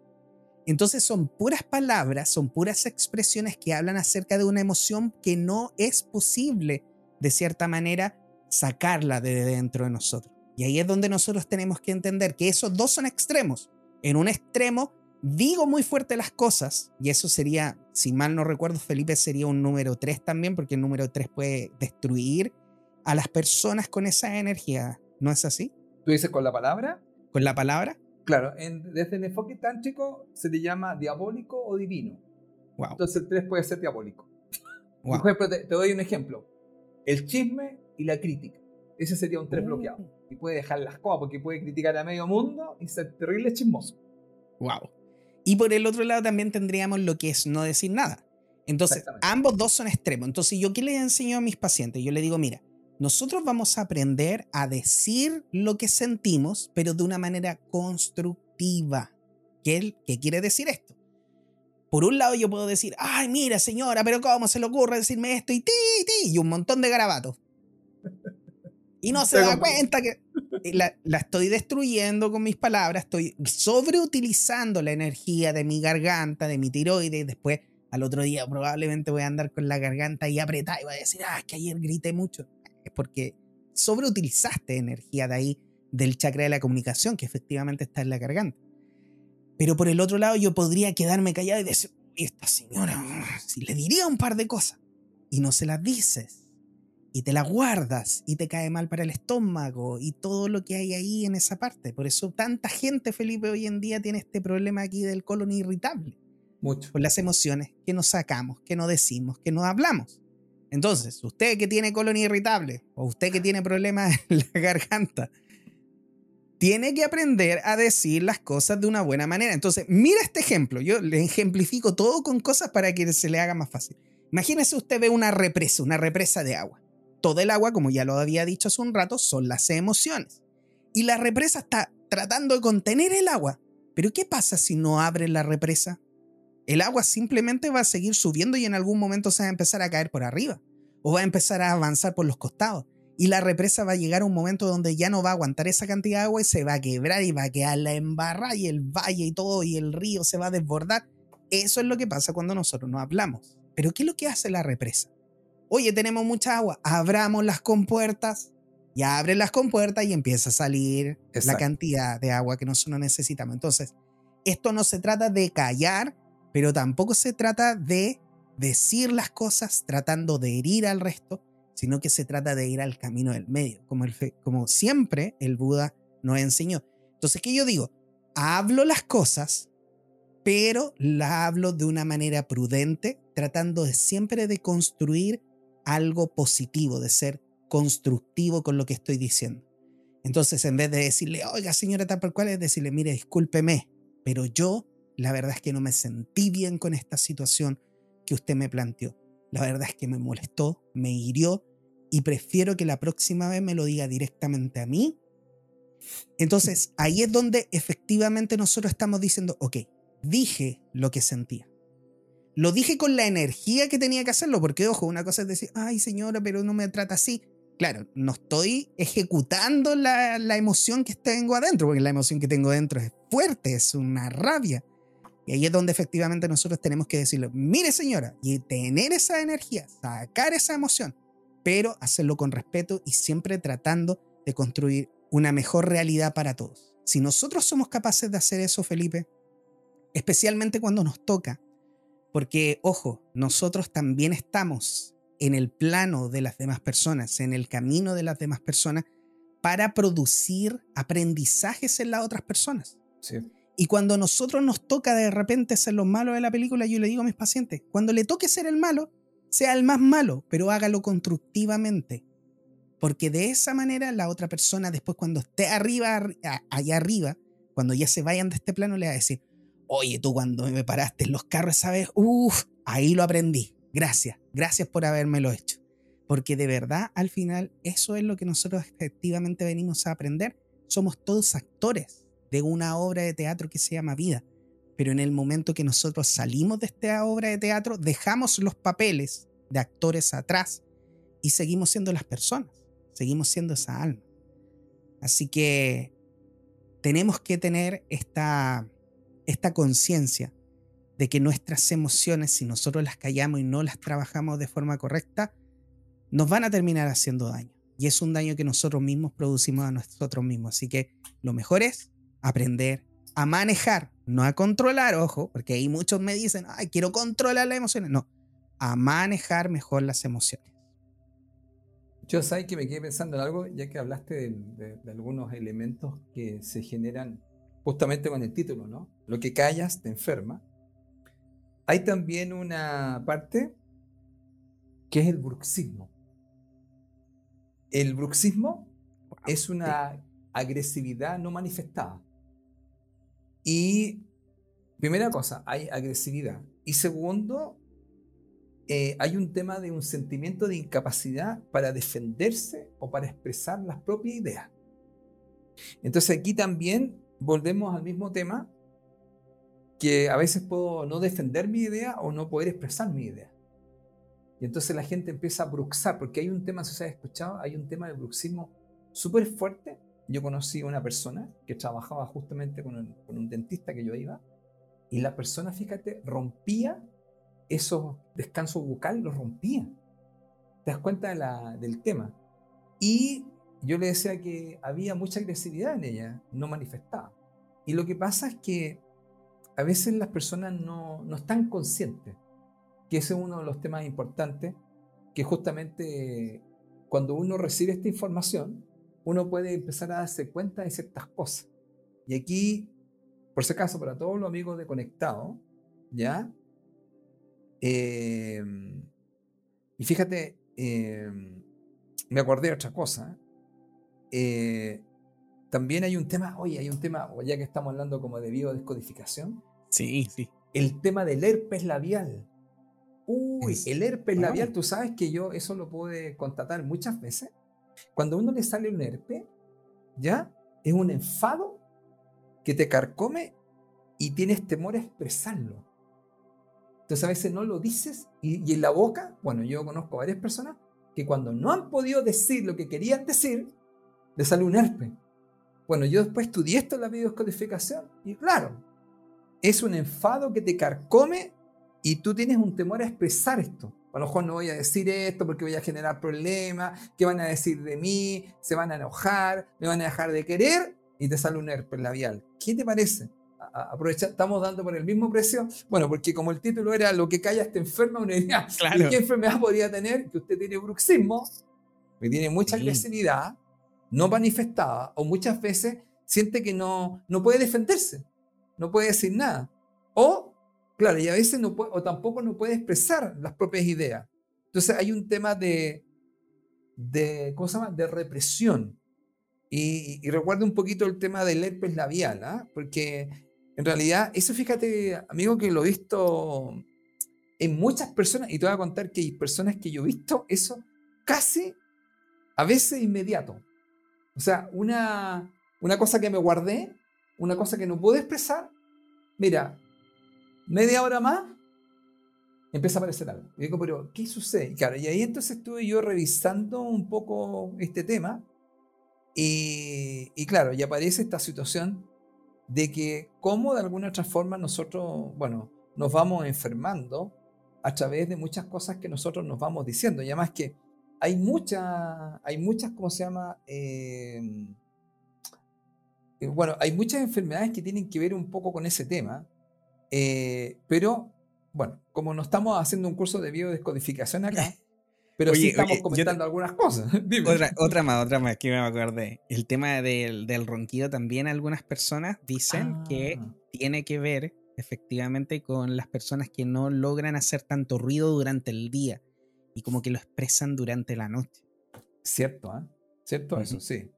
Entonces son puras palabras, son puras expresiones que hablan acerca de una emoción que no es posible, de cierta manera, sacarla de dentro de nosotros. Y ahí es donde nosotros tenemos que entender que esos dos son extremos. En un extremo digo muy fuerte las cosas, y eso sería, si mal no recuerdo, Felipe sería un número 3 también, porque el número 3 puede destruir a las personas con esa energía. ¿No es así? ¿Tú dices con la palabra? ¿Con la palabra? Claro, desde el enfoque tántrico se le llama diabólico o divino. Wow. Entonces el 3 puede ser diabólico. Por ejemplo, te, doy un ejemplo. El chisme y la crítica. Ese sería un 3 mm. bloqueado. Y puede dejar las cosas porque puede criticar a medio mundo y ser terrible chismoso. Wow. Y por el otro lado también tendríamos lo que es no decir nada. Entonces, ambos dos son extremos. Entonces, ¿yo qué le enseño a mis pacientes? Yo le digo, mira, nosotros vamos a aprender a decir lo que sentimos, pero de una manera constructiva. ¿Qué, qué quiere decir esto? Por un lado yo puedo decir, ay, mira señora, pero ¿cómo se le ocurre decirme esto? Y ti, ti, y un montón de garabatos. Y no se da cuenta que la, estoy destruyendo con mis palabras, estoy sobreutilizando la energía de mi garganta, de mi tiroides, y después al otro día probablemente voy a andar con la garganta ahí apretada y voy a decir, ah, es que ayer grité mucho. Es porque sobreutilizaste energía de ahí, del chakra de la comunicación, que efectivamente está en la garganta. Pero por el otro lado yo podría quedarme callado y decir, esta señora, si le diría un par de cosas y no se las dices y te la guardas y te cae mal para el estómago y todo lo que hay ahí en esa parte. Por eso tanta gente, Felipe, hoy en día tiene este problema aquí del colon irritable. Mucho. Por las emociones que nos sacamos, que no decimos, que no hablamos. Entonces, usted que tiene colon irritable o usted que tiene problemas en la garganta, tiene que aprender a decir las cosas de una buena manera. Entonces, mira este ejemplo. Yo le ejemplifico todo con cosas para que se le haga más fácil. Imagínese usted ve una represa, una represa de agua todo el agua, como ya lo había dicho hace un rato, son las emociones. Y la represa está tratando de contener el agua. Pero ¿qué pasa si no abre la represa? El agua simplemente va a seguir subiendo y en algún momento se va a empezar a caer por arriba. O va a empezar a avanzar por los costados. Y la represa va a llegar a un momento donde ya no va a aguantar esa cantidad de agua y se va a quebrar y va a quedar la embarra y el valle y todo y el río se va a desbordar. Eso es lo que pasa cuando nosotros no hablamos. Pero ¿qué es lo que hace la represa? Oye, tenemos mucha agua, abramos las compuertas. Y abre las compuertas y empieza a salir la cantidad de agua que nosotros necesitamos. Entonces, esto no se trata de callar, pero tampoco se trata de decir las cosas tratando de herir al resto, sino que se trata de ir al camino del medio, como, el, como siempre el Buda nos enseñó. Entonces, ¿qué yo digo? Hablo las cosas, pero las hablo de una manera prudente, tratando de siempre de construir algo positivo, de ser constructivo con lo que estoy diciendo. Entonces, en vez de decirle, oiga, señora tal por cual, es decirle, mire, discúlpeme, pero yo la verdad es que no me sentí bien con esta situación que usted me planteó. La verdad es que me molestó, me hirió y prefiero que la próxima vez me lo diga directamente a mí. Entonces, ahí es donde efectivamente nosotros estamos diciendo, ok, dije lo que sentía. Lo dije con la energía que tenía que hacerlo, porque ojo, una cosa es decir, ay señora, pero no me trata así. Claro, no estoy ejecutando la, emoción que tengo adentro, porque la emoción que tengo adentro es fuerte, es una rabia. Y ahí es donde efectivamente nosotros tenemos que decirlo, mire señora, y tener esa energía, sacar esa emoción, pero hacerlo con respeto y siempre tratando de construir una mejor realidad para todos. Si nosotros somos capaces de hacer eso, Felipe, especialmente cuando nos toca porque, ojo, nosotros también estamos en el plano de las demás personas, en el camino de las demás personas, para producir aprendizajes en las otras personas. Y cuando nosotros nos toca de repente ser los malos de la película, yo le digo a mis pacientes, cuando le toque ser el malo, sea el más malo, pero hágalo constructivamente. Porque de esa manera la otra persona después cuando esté arriba, allá arriba, cuando ya se vayan de este plano, le va a decir, Oye, tú cuando me paraste en los carros esa vez, ahí lo aprendí. Gracias, gracias por habérmelo hecho. Porque de verdad, al final, eso es lo que nosotros efectivamente venimos a aprender. Somos todos actores de una obra de teatro que se llama vida. Pero en el momento que nosotros salimos de esta obra de teatro, dejamos los papeles de actores atrás y seguimos siendo las personas, seguimos siendo esa alma. Así que tenemos que tener esta, esta conciencia de que nuestras emociones, si nosotros las callamos y no las trabajamos de forma correcta, nos van a terminar haciendo daño. Y es un daño que nosotros mismos producimos a nosotros mismos. Así que lo mejor es aprender a manejar, no a controlar, ojo, porque ahí muchos me dicen, ay, quiero controlar las emociones. No, a manejar mejor las emociones. Yo sé que me quedé pensando en algo, ya que hablaste de algunos elementos que se generan justamente con el título, ¿no? Lo que callas te enferma. Hay también una parte que es el bruxismo. El bruxismo es una agresividad no manifestada. Y primera cosa, hay agresividad. Y segundo, eh, hay un tema de un sentimiento de incapacidad para defenderse o para expresar las propias ideas. Entonces aquí también volvemos al mismo tema que a veces puedo no defender mi idea o no poder expresar mi idea. Y entonces la gente empieza a bruxar, porque hay un tema, si se ha escuchado, hay un tema de bruxismo súper fuerte. Yo conocí a una persona que trabajaba justamente con un, dentista que yo iba, y la persona, fíjate, rompía esos descansos bucales, los rompía. ¿Te das cuenta del tema? Y yo le decía que había mucha agresividad en ella, no manifestada. Y lo que pasa es que a veces las personas no, no están conscientes que ese es uno de los temas importantes, que justamente cuando uno recibe esta información, uno puede empezar a darse cuenta de ciertas cosas. Y aquí, por si acaso, para todos los amigos de Conectado, ¿ya? Em, y fíjate, em, me acordé de otra cosa. Eh, también hay un tema, oye, hay un tema, ya que estamos hablando como de biodescodificación. Sí, sí. El tema del herpes labial. Uy, el herpes labial, tú sabes que yo eso lo pude constatar muchas veces. Cuando a uno le sale un herpes, ¿ya? Es un enfado que te carcome y tienes temor a expresarlo. Entonces a veces no lo dices y, y en la boca, bueno, yo conozco varias personas que cuando no han podido decir lo que querían decir, le sale un herpes. Bueno, yo después estudié esto en la videocodificación y claro, es un enfado que te carcome y tú tienes un temor a expresar esto. A lo mejor no voy a decir esto porque voy a generar problemas, ¿qué van a decir de mí? Se van a enojar, me van a dejar de querer y te sale un herpes labial. ¿Qué te parece? Aprovecha, estamos dando por el mismo precio. Bueno, porque como el título era Lo que calla te enferma, una idea. ¿Qué enfermedad podría tener? Que usted tiene bruxismo, que tiene mucha agresividad, no manifestada, o muchas veces siente que no, no puede defenderse, no puede decir nada. O Claro, y a veces no puede, o tampoco no puede expresar las propias ideas. Entonces hay un tema de, de ¿cómo? De represión. Y, y un poquito el tema del herpes labial, ¿ah? porque en realidad, eso fíjate, amigo, que lo he visto en muchas personas, y te voy a contar que hay personas que yo he visto eso casi a veces inmediato. O sea, una, una cosa que me guardé, una cosa que no pude expresar, mira, media hora más, empieza a aparecer algo. Y digo, pero ¿qué sucede? Claro, y ahí entonces estuve yo revisando un poco este tema. Y, y claro, y aparece esta situación de que cómo de alguna otra forma nosotros, bueno, nos vamos enfermando a través de muchas cosas que nosotros nos vamos diciendo. Y además que hay muchas, hay muchas, ¿cómo se llama? Em, eh, bueno, hay muchas enfermedades que tienen que ver un poco con ese tema. Eh, pero, bueno, como no estamos haciendo un curso de biodescodificación acá, pero sí estamos comentando algunas cosas. Otra, más, otra más que me acordé. El tema del, del ronquido también algunas personas dicen que ah. tiene que ver efectivamente con las personas que no logran hacer tanto ruido durante el día y como que lo expresan durante la noche. Cierto, ¿eh? Cierto eso, sí.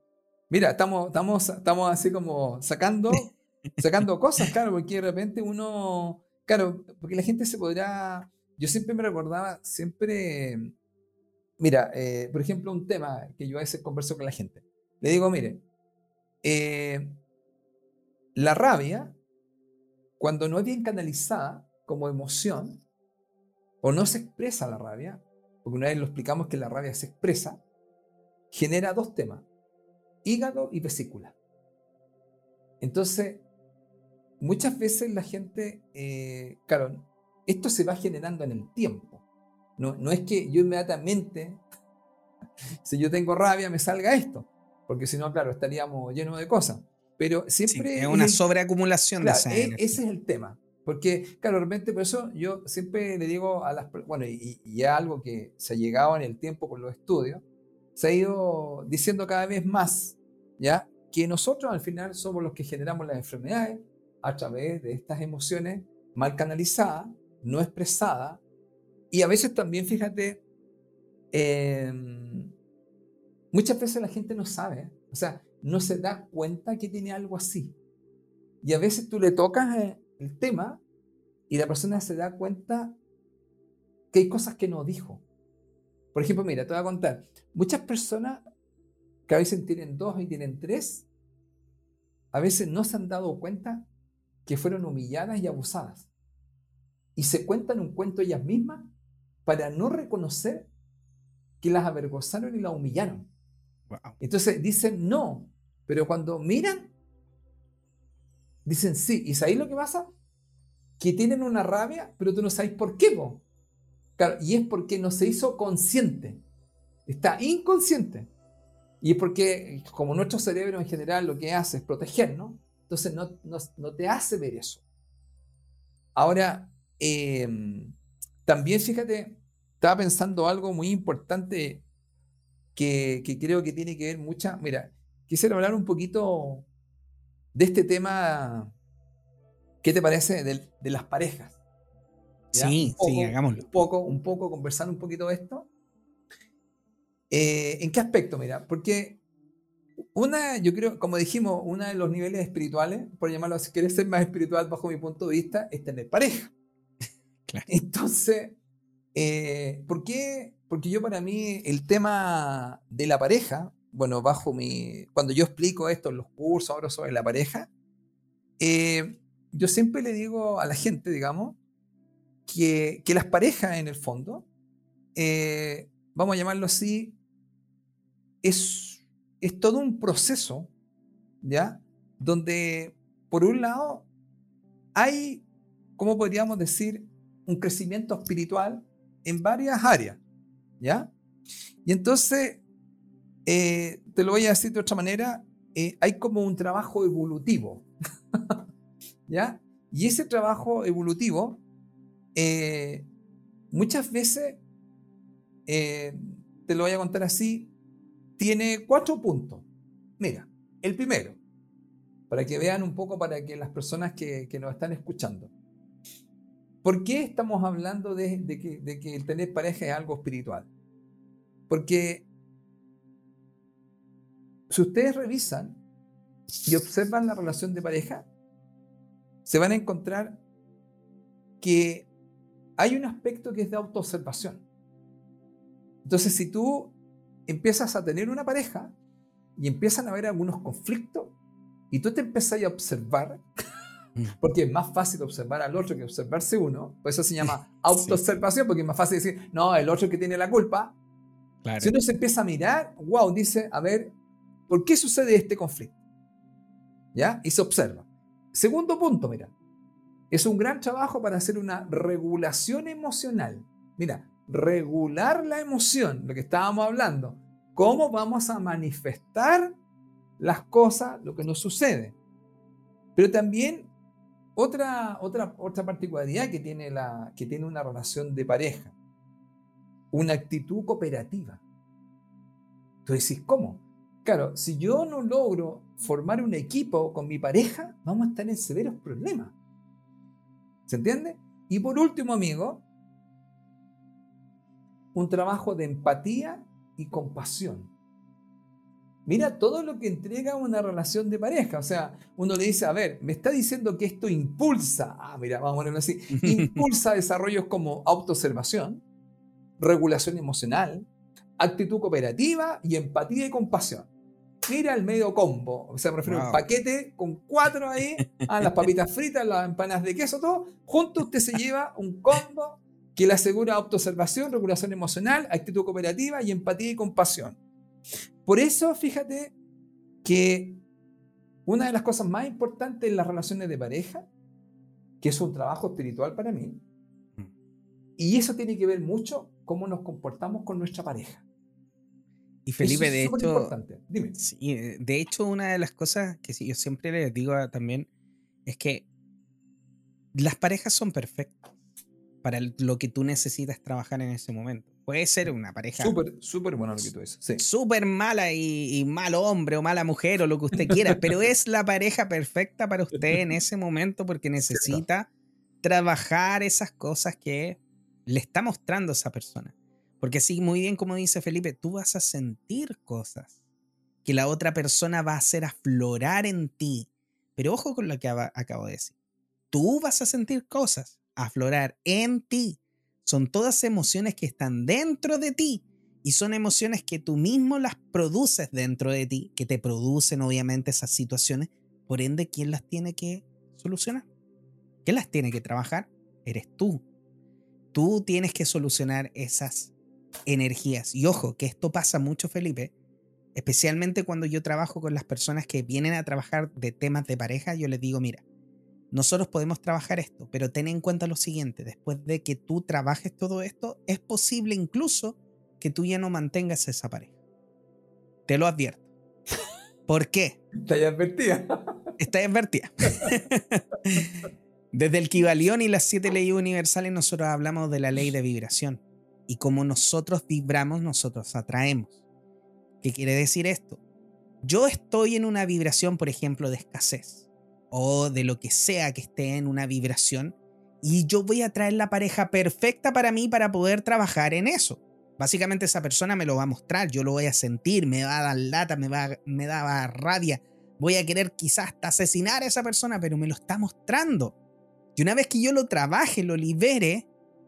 Mira, estamos, estamos, estamos así como sacando sacando cosas, claro, porque de repente uno, claro, porque la gente se podrá, yo siempre me recordaba, siempre mira, eh, por ejemplo, un tema que yo a veces converso con la gente. Le digo, mire, eh, la rabia, cuando no es bien canalizada como emoción, o no se expresa la rabia, porque una vez lo explicamos que la rabia se expresa, genera dos temas, hígado y vesícula. Entonces, muchas veces la gente, eh, claro, esto se va generando en el tiempo. No, no es que yo inmediatamente, si yo tengo rabia, me salga esto, porque si no, claro, estaríamos llenos de cosas. Pero siempre... es una sobreacumulación de esa e, Ese es el tema. Porque, claro, realmente por eso yo siempre le digo a las bueno, y, y algo que se ha llegado en el tiempo con los estudios, se ha ido diciendo cada vez más, ¿ya? Que nosotros al final somos los que generamos las enfermedades a través de estas emociones mal canalizadas, no expresadas, y a veces también, fíjate, em, muchas veces la gente no sabe, o sea, no se da cuenta que tiene algo así. Y a veces tú le tocas eh, el tema y la persona se da cuenta que hay cosas que no dijo. Por ejemplo, mira, te voy a contar. Muchas personas que a veces tienen dos y tienen tres, a veces no se han dado cuenta que fueron humilladas y abusadas. Y se cuentan un cuento ellas mismas para no reconocer que las avergonzaron y las humillaron. Entonces dicen no, pero cuando miran, dicen sí. ¿Y sabéis lo que pasa? Que tienen una rabia, pero tú no sabes por qué. Y es porque no se hizo consciente. Está inconsciente. Y es porque, como nuestro cerebro en general lo que hace es protegernos, entonces no, no, te hace ver eso. Ahora, em, también fíjate, estaba pensando algo muy importante que, que, creo que tiene que ver mucha. Mira, quisiera hablar un poquito de este tema. ¿Qué te parece de, de las parejas? Sí, sí, hagámoslo. Un poco, un poco, conversar un poquito de esto. Eh, ¿En qué aspecto? Mira, porque una, yo creo, como dijimos, uno de los niveles espirituales, por llamarlo así, quieres ser más espiritual bajo mi punto de vista, es tener pareja. Entonces, eh, ¿por qué? Porque yo para mí el tema de la pareja, bueno, bajo mi, cuando yo explico esto en los cursos ahora sobre la pareja, eh, yo siempre le digo a la gente, digamos, que, las parejas en el fondo, eh, vamos a llamarlo así, es, es todo un proceso, ¿ya? Donde, por un lado, hay, ¿cómo podríamos decir? Un crecimiento espiritual en varias áreas, ¿ya? Y entonces, eh, te lo voy a decir de otra manera, eh, hay como un trabajo evolutivo, ¿ya? Y ese trabajo evolutivo eh, muchas veces, te lo voy a contar así, tiene cuatro puntos. Mira, el primero, para que vean un poco, para que las personas que, nos están escuchando, ¿por qué estamos hablando de, que, de que el tener pareja es algo espiritual? Porque si ustedes revisan y observan la relación de pareja, se van a encontrar que hay un aspecto que es de autoobservación. Entonces, si tú empiezas a tener una pareja y empiezan a haber algunos conflictos y tú te empiezas a observar, porque es más fácil observar al otro que observarse uno, por eso se llama autoobservación, porque es más fácil decir, no, el otro que tiene la culpa. Si uno se empieza a mirar, wow, dice, a ver, ¿por qué sucede este conflicto? ¿Ya? Y se observa. Segundo punto, mira, es un gran trabajo para hacer una regulación emocional. Mira, regular la emoción, lo que estábamos hablando. ¿Cómo vamos a manifestar las cosas, lo que nos sucede? Pero también otra, otra, otra particularidad que tiene, la, que tiene una relación de pareja, una actitud cooperativa. Tú decís, ¿cómo? Claro, si yo no logro formar un equipo con mi pareja, vamos a estar en severos problemas. ¿Se entiende? Y por último, amigo, un trabajo de empatía y compasión. Mira todo lo que entrega una relación de pareja. O sea, uno le dice, a ver, me está diciendo que esto impulsa, ah, mira, vamos a ponerlo así, impulsa desarrollos como autoobservación, regulación emocional, actitud cooperativa y empatía y compasión. Mira el medio combo, o sea, me refiero a un paquete con cuatro ahí, ah, las papitas fritas, las empanadas de queso, todo. Junto usted se lleva un combo que le asegura autoobservación, regulación emocional, actitud cooperativa y empatía y compasión. Por eso, fíjate que una de las cosas más importantes en las relaciones de pareja, que es un trabajo espiritual para mí, mm. y eso tiene que ver mucho cómo nos comportamos con nuestra pareja. Y Felipe, de hecho, eh, de hecho, una de las cosas que yo siempre les digo también es que las parejas son perfectas para lo que tú necesitas trabajar en ese momento. Puede ser una pareja. Súper, súper buena lo que tú dices. Sí. Súper mala y, y, mal hombre o mala mujer o lo que usted quiera, pero es la pareja perfecta para usted en ese momento porque necesita trabajar esas cosas que le está mostrando esa persona. Porque sí, muy bien como dice Felipe, tú vas a sentir cosas que la otra persona va a hacer aflorar en ti. Pero ojo con lo que acabo de decir. Tú vas a sentir cosas aflorar en ti. Son todas emociones que están dentro de ti y son emociones que tú mismo las produces dentro de ti, que te producen obviamente esas situaciones. Por ende, ¿quién las tiene que solucionar? ¿Quién las tiene que trabajar? Eres tú. Tú tienes que solucionar esas energías. Y ojo, que esto pasa mucho, Felipe, especialmente cuando yo trabajo con las personas que vienen a trabajar de temas de pareja, yo les digo, mira, nosotros podemos trabajar esto, pero ten en cuenta lo siguiente, después de que tú trabajes todo esto, es posible incluso que tú ya no mantengas esa pareja. Te lo advierto. ¿Por qué? Está advertida. Está advertida. Desde el Kibalión y las siete leyes universales nosotros hablamos de la ley de vibración. Y como nosotros vibramos, nosotros atraemos. ¿Qué quiere decir esto? Yo estoy en una vibración, por ejemplo, de escasez o de lo que sea que esté en una vibración y yo voy a traer la pareja perfecta para mí para poder trabajar en eso. Básicamente esa persona me lo va a mostrar, yo lo voy a sentir, me va a dar lata, me, va, me da rabia, voy a querer quizás hasta asesinar a esa persona, pero me lo está mostrando. Y una vez que yo lo trabaje, lo libere,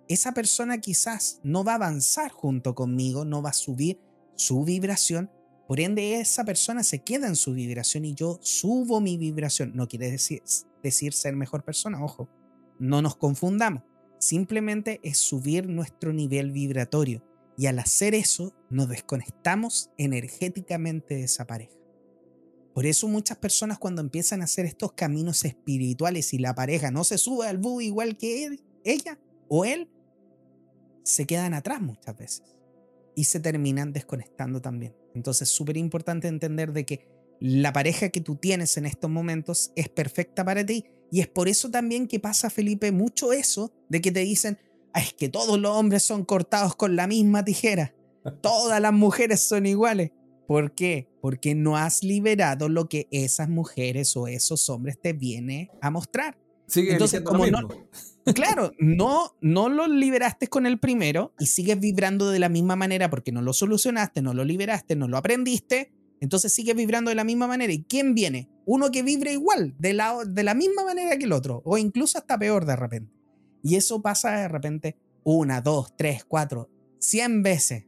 esa persona quizás no va a avanzar junto conmigo, no va a subir su vibración, por ende esa persona se queda en su vibración y yo subo mi vibración. No quiere decir, decir ser mejor persona, ojo, no nos confundamos, simplemente es subir nuestro nivel vibratorio y al hacer eso nos desconectamos energéticamente de esa pareja. Por eso muchas personas cuando empiezan a hacer estos caminos espirituales y la pareja no se sube al búho igual que ella o él, se quedan atrás muchas veces y se terminan desconectando también. Entonces es súper importante entender de que la pareja que tú tienes en estos momentos es perfecta para ti y es por eso también que pasa, Felipe, mucho eso de que te dicen, es que todos los hombres son cortados con la misma tijera, todas las mujeres son iguales. ¿Por qué? Porque no has liberado lo que esas mujeres o esos hombres te vienen a mostrar. Entonces, como no, Claro, no, no lo liberaste con el primero y sigues vibrando de la misma manera porque no lo solucionaste, no lo liberaste, no lo aprendiste. Entonces sigues vibrando de la misma manera. ¿Y quién viene? Uno que vibre igual, de la, de la misma manera que el otro, o incluso hasta peor de repente. Y eso pasa de repente una, dos, tres, cuatro, cien veces.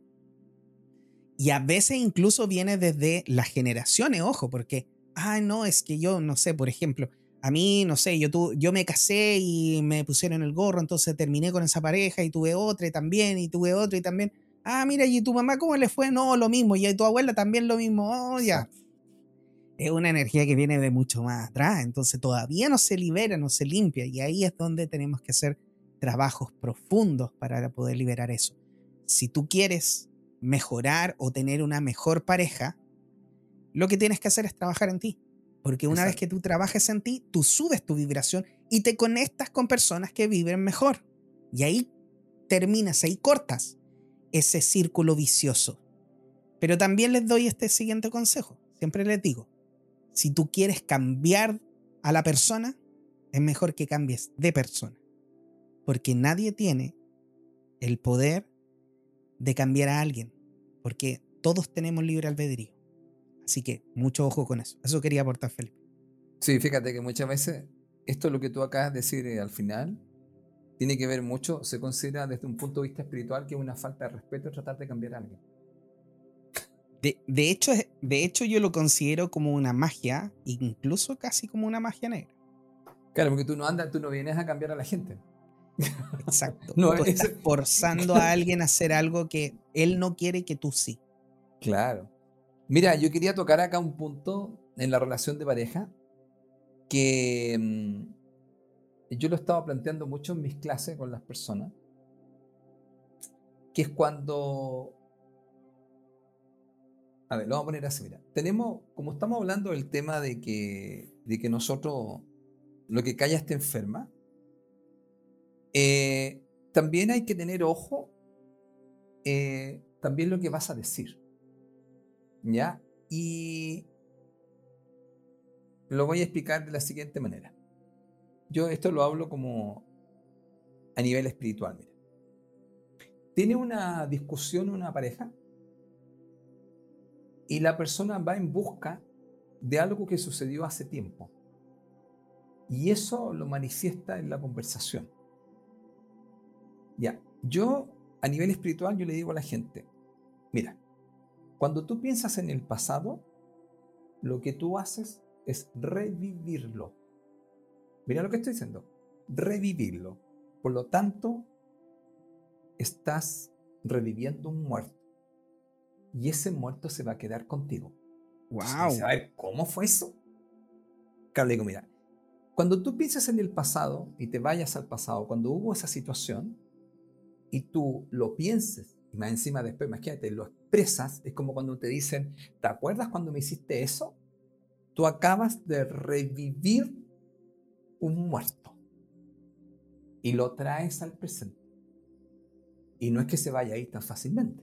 Y a veces incluso viene desde las generaciones, ojo, porque, ah, no, es que yo, no sé, por ejemplo, a mí, no sé, yo, tu, yo me casé y me pusieron el gorro, entonces terminé con esa pareja y tuve otra y también, y tuve otra y también. Ah, mira, ¿y tu mamá cómo le fue? No, lo mismo. Y tu abuela también lo mismo. Oh, ya. Es una energía que viene de mucho más atrás, entonces todavía no se libera, no se limpia. Y ahí es donde tenemos que hacer trabajos profundos para poder liberar eso. Si tú quieres mejorar o tener una mejor pareja, lo que tienes que hacer es trabajar en ti porque una vez que tú trabajes en ti, tú subes tu vibración y te conectas con personas que viven mejor. Y ahí terminas, ahí cortas ese círculo vicioso. Pero también les doy este siguiente consejo. Siempre les digo, si tú quieres cambiar a la persona, es mejor que cambies de persona. Porque nadie tiene el poder de cambiar a alguien. Porque todos tenemos libre albedrío. Así que mucho ojo con eso. Eso quería aportar, Felipe. Sí, fíjate que muchas veces esto es lo que tú acabas de decir eh, al final tiene que ver mucho, se considera desde un punto de vista espiritual que es una falta de respeto tratar de cambiar a alguien. De, hecho, de hecho, yo lo considero como una magia, incluso casi como una magia negra. Claro, porque tú no andas, tú no vienes a cambiar a la gente. Exacto. no, tú estás forzando a alguien a hacer algo que él no quiere que tú sí. Claro. Mira, yo quería tocar acá un punto en la relación de pareja que mm, yo lo estaba planteando mucho en mis clases con las personas, que es cuando... A ver, lo vamos a poner así, mira. Tenemos, como estamos hablando del tema de que, de que nosotros, lo que calla está enferma, eh, también hay que tener ojo eh, también lo que vas a decir. ¿Ya? Y lo voy a explicar de la siguiente manera. Yo esto lo hablo como a nivel espiritual. Mira. Tiene una discusión una pareja y la persona va en busca de algo que sucedió hace tiempo. Y eso lo manifiesta en la conversación. Ya, yo a nivel espiritual yo le digo a la gente, mira, cuando tú piensas en el pasado, lo que tú haces es revivirlo. Mira lo que estoy diciendo, revivirlo. Por lo tanto, estás reviviendo un muerto. Y ese muerto se va a quedar contigo. Wow. a ver, ¿cómo fue eso? Claro, digo, mira, cuando tú piensas en el pasado y te vayas al pasado, cuando hubo esa situación, y tú lo pienses, y más encima después, imagínate, lo expresas, es como cuando te dicen, ¿te acuerdas cuando me hiciste eso? Tú acabas de revivir un muerto y lo traes al presente. Y no es que se vaya a ir tan fácilmente.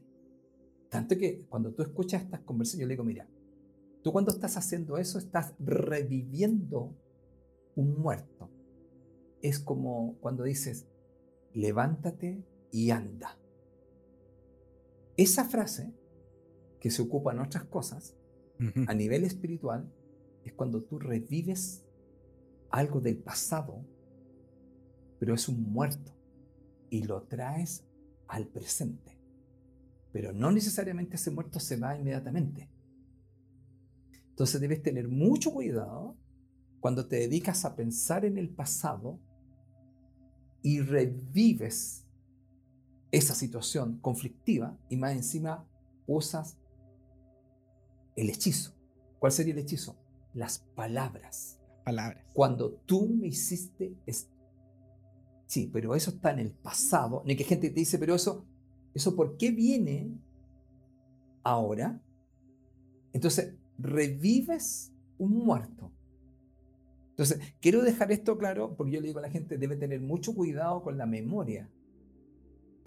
Tanto que cuando tú escuchas estas conversaciones, yo le digo, mira, tú cuando estás haciendo eso, estás reviviendo un muerto. Es como cuando dices, levántate y anda. Esa frase, que se ocupa en otras cosas, a nivel espiritual, es cuando tú revives algo del pasado, pero es un muerto, y lo traes al presente. Pero no necesariamente ese muerto se va inmediatamente. Entonces debes tener mucho cuidado cuando te dedicas a pensar en el pasado y revives esa situación conflictiva y más encima usas el hechizo. ¿Cuál sería el hechizo? Las palabras. Palabras. Cuando tú me hiciste esto. Sí, pero eso está en el pasado. Ni que gente te dice, pero eso, eso ¿por qué viene ahora? Entonces, revives un muerto. Entonces, quiero dejar esto claro porque yo le digo a la gente, debe tener mucho cuidado con la memoria.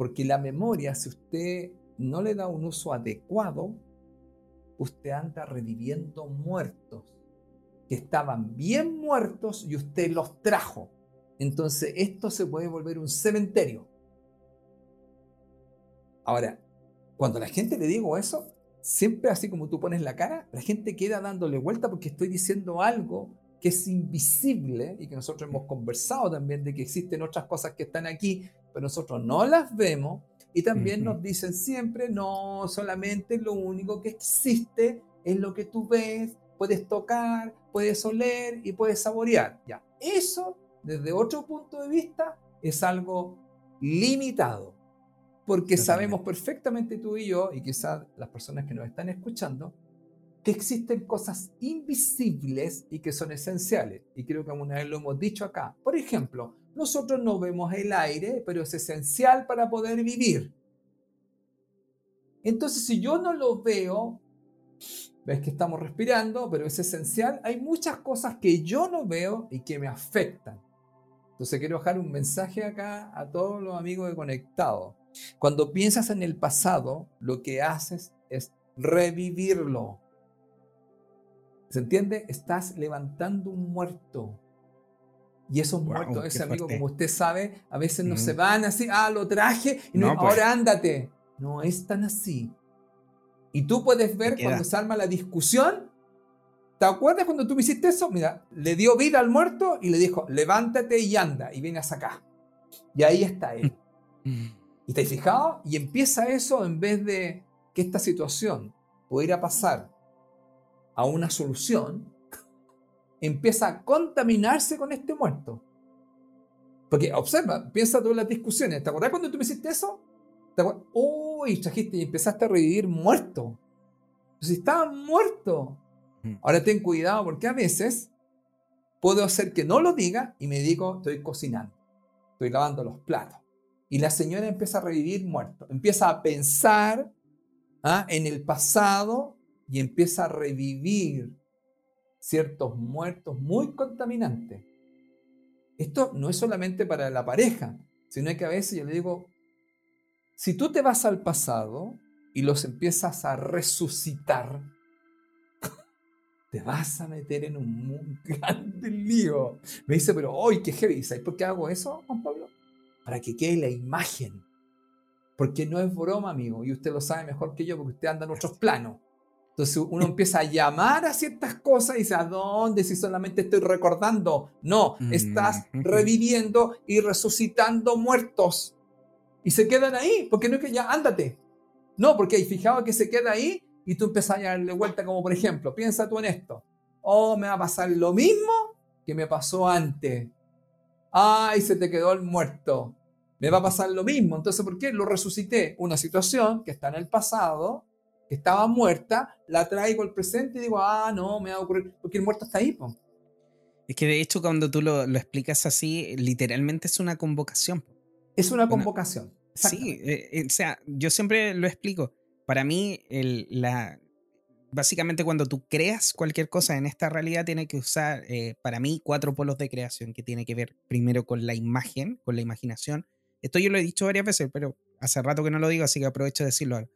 Porque la memoria, si usted no le da un uso adecuado, usted anda reviviendo muertos que estaban bien muertos y usted los trajo. Entonces esto se puede volver un cementerio. Ahora, cuando la gente le digo eso, siempre así como tú pones la cara, la gente queda dándole vuelta porque estoy diciendo algo que es invisible y que nosotros hemos conversado también de que existen otras cosas que están aquí pero nosotros no las vemos y también nos dicen siempre, no, solamente lo único que existe es lo que tú ves, puedes tocar, puedes oler y puedes saborear. Ya, eso desde otro punto de vista es algo limitado, porque sabemos perfectamente tú y yo, y quizás las personas que nos están escuchando, que existen cosas invisibles y que son esenciales. Y creo que alguna vez lo hemos dicho acá. Por ejemplo, nosotros no vemos el aire, pero es esencial para poder vivir. Entonces, si yo no lo veo, ves que estamos respirando, pero es esencial, hay muchas cosas que yo no veo y que me afectan. Entonces, quiero dejar un mensaje acá a todos los amigos de Conectado. Cuando piensas en el pasado, lo que haces es revivirlo. ¿Se entiende? Estás levantando un muerto. Y esos muertos, ese amigo, como usted sabe, a veces no se van así, ah, lo traje, y no, pues. ahora ándate. No es tan así. Y tú puedes ver cuando se arma la discusión. ¿Te acuerdas cuando tú me hiciste eso? Mira, le dio vida al muerto y le dijo, levántate y anda y vienes acá. Y ahí está él. ¿Y te has fijado? Y empieza eso en vez de que esta situación pudiera pasar a una solución, empieza a contaminarse con este muerto. Porque observa, piensa tú en las discusiones. ¿Te acuerdas cuando tú me hiciste eso? Uy, trajiste y empezaste a revivir muerto. Si estaba muerto. Mm. Ahora ten cuidado porque a veces puedo hacer que no lo diga y me digo, estoy cocinando, estoy lavando los platos. Y la señora empieza a revivir muerto, empieza a pensar ¿ah? en el pasado y empieza a revivir ciertos muertos muy contaminantes. Esto no es solamente para la pareja, sino que a veces yo le digo, si tú te vas al pasado y los empiezas a resucitar, te vas a meter en un muy grande lío. Me dice, pero hoy qué heavy. ¿Sabes por qué hago eso, Juan Pablo? Para que quede la imagen. Porque no es broma, amigo. Y usted lo sabe mejor que yo porque usted anda en otros planos. Entonces uno empieza a llamar a ciertas cosas y dice, ¿a dónde? Si solamente estoy recordando. No, estás reviviendo y resucitando muertos. Y se quedan ahí, porque no es que ya, ándate. No, porque hay fijado que se queda ahí y tú empiezas a darle vuelta, como por ejemplo, piensa tú en esto. Oh, me va a pasar lo mismo que me pasó antes. Ay, se te quedó el muerto. Me va a pasar lo mismo. Entonces, ¿por qué? Lo resucité. Una situación que está en el pasado, que estaba muerta, la traigo al presente y digo, ah, no, me va a ocurrir, porque el muerto está ahí. Es que de hecho, cuando tú lo, explicas así, literalmente es una convocación. Es una convocación. Sí, eh, eh, o sea, yo siempre lo explico. Para mí, el, la, básicamente cuando tú creas cualquier cosa en esta realidad, tiene que usar, eh, para mí, cuatro polos de creación que tiene que ver primero con la imagen, con la imaginación. Esto yo lo he dicho varias veces, pero hace rato que no lo digo, así que aprovecho de decirlo ahora.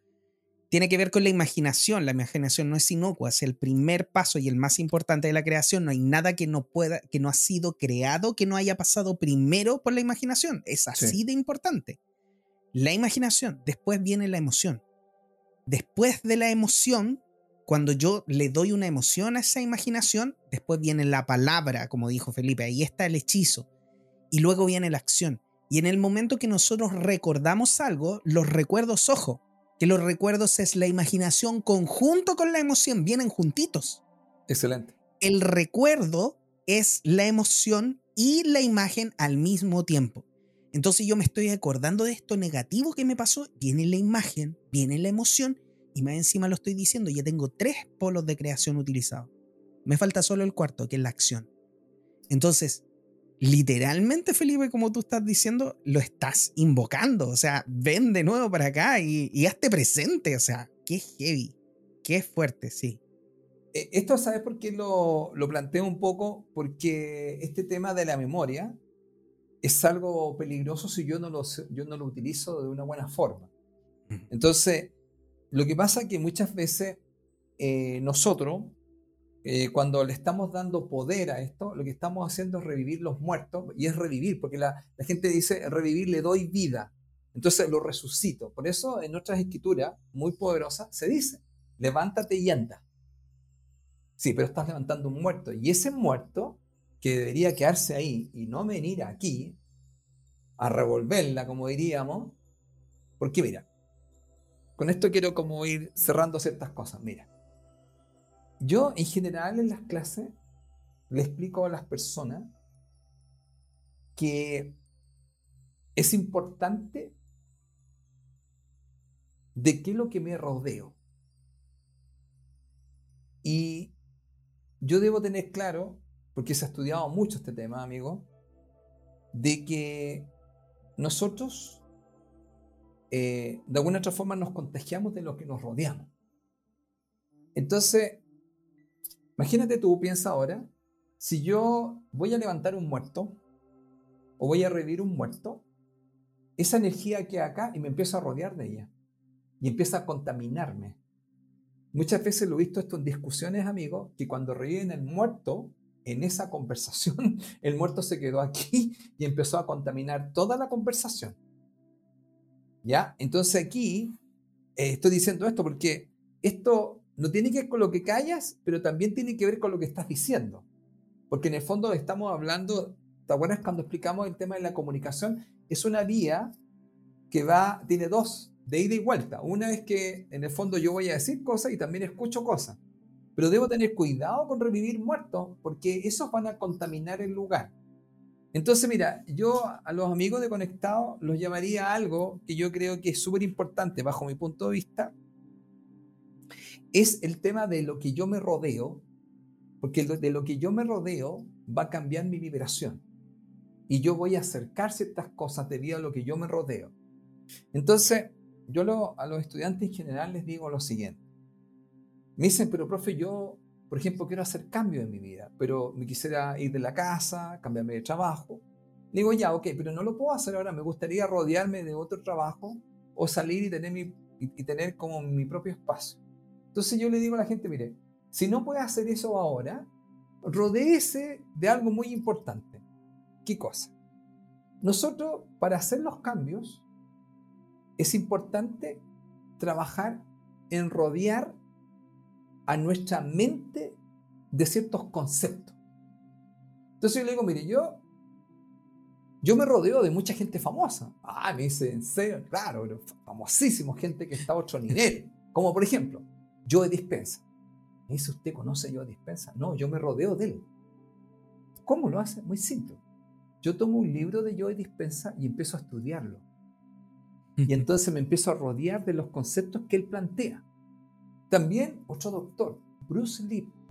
Tiene que ver con la imaginación. La imaginación no es inocua, es el primer paso y el más importante de la creación. No hay nada que no pueda, que no ha sido creado, que no haya pasado primero por la imaginación. Es así de importante. La imaginación, después viene la emoción Después de la emoción, cuando yo le doy una emoción a esa imaginación, después viene la palabra, como dijo Felipe, ahí está el hechizo. Y luego viene la acción. Y en el momento que nosotros recordamos algo, los recuerdos, ojo, que los recuerdos es la imaginación conjunto con la emoción, vienen juntitos. Excelente. El recuerdo es la emoción y la imagen al mismo tiempo. Entonces yo me estoy acordando de esto negativo que me pasó, viene la imagen, viene la emoción y más encima lo estoy diciendo, ya tengo tres polos de creación utilizados. Me falta solo el cuarto, que es la acción. Entonces, literalmente, Felipe, como tú estás diciendo, lo estás invocando. O sea, ven de nuevo para acá y, y hazte presente. O sea, qué heavy, qué fuerte, sí. E, esto, ¿sabes por qué lo, lo planteo un poco? Porque este tema de la memoria es algo peligroso si yo no lo, yo no lo utilizo de una buena forma. Entonces, lo que pasa es que muchas veces eh, nosotros, eh, cuando le estamos dando poder a esto, lo que estamos haciendo es revivir los muertos, y es revivir, porque la, la gente dice, revivir le doy vida, entonces lo resucito. Por eso en nuestras escrituras, muy poderosas, se dice, levántate y anda. Sí, pero estás levantando un muerto, y ese muerto que debería quedarse ahí y no venir aquí a revolverla, como diríamos, porque mira, con esto quiero como ir cerrando ciertas cosas. Mira, yo en general en las clases le explico a las personas que es importante de qué es lo que me rodeo. Y yo debo tener claro porque se ha estudiado mucho este tema, amigo, de que nosotros eh, de alguna otra forma nos contagiamos de lo que nos rodeamos. Entonces, imagínate tú, piensa ahora, si yo voy a levantar un muerto o voy a revivir un muerto, esa energía queda acá y me empiezo a rodear de ella y empieza a contaminarme. Muchas veces lo he visto esto en discusiones, amigos, que cuando reviven el muerto, en esa conversación, el muerto se quedó aquí y empezó a contaminar toda la conversación. ¿Ya? Entonces aquí eh, estoy diciendo esto porque esto no tiene que ver con lo que callas, pero también tiene que ver con lo que estás diciendo. Porque en el fondo estamos hablando, ¿te acuerdas cuando explicamos el tema de la comunicación? Es una vía que va, tiene dos, de ida y vuelta. Una es que en el fondo yo voy a decir cosas y también escucho cosas. Pero debo tener cuidado con revivir muertos porque esos van a contaminar el lugar. Entonces, mira, yo a los amigos de Conectado los llamaría a algo que yo creo que es súper importante bajo mi punto de vista. Es el tema de lo que yo me rodeo, porque de lo que yo me rodeo va a cambiar mi vibración. Y yo voy a acercar ciertas cosas debido a lo que yo me rodeo. Entonces, yo a los estudiantes en general les digo lo siguiente. Me dicen, pero profe, yo, por ejemplo, quiero hacer cambio en mi vida, pero me quisiera ir de la casa, cambiarme de trabajo. Digo, ya, ok, pero no lo puedo hacer ahora, me gustaría rodearme de otro trabajo o salir y tener, mi, y tener como mi propio espacio. Entonces yo le digo a la gente, mire, si no puede hacer eso ahora, rodéese de algo muy importante. ¿Qué cosa? Nosotros, para hacer los cambios, es importante trabajar en rodear a nuestra mente de ciertos conceptos. Entonces yo le digo, mire, yo, yo me rodeo de mucha gente famosa. Ah, me dice, en serio, claro, famosísimo, gente que está a otro nivel. Como por ejemplo, Joe Dispensa. Me dice, ¿usted conoce a Joe Dispensa? No, yo me rodeo de él. ¿Cómo lo hace? Muy simple. Yo tomo un libro de Joe Dispensa y empiezo a estudiarlo y entonces me empiezo a rodear de los conceptos que él plantea. También otro doctor, Bruce Lipton.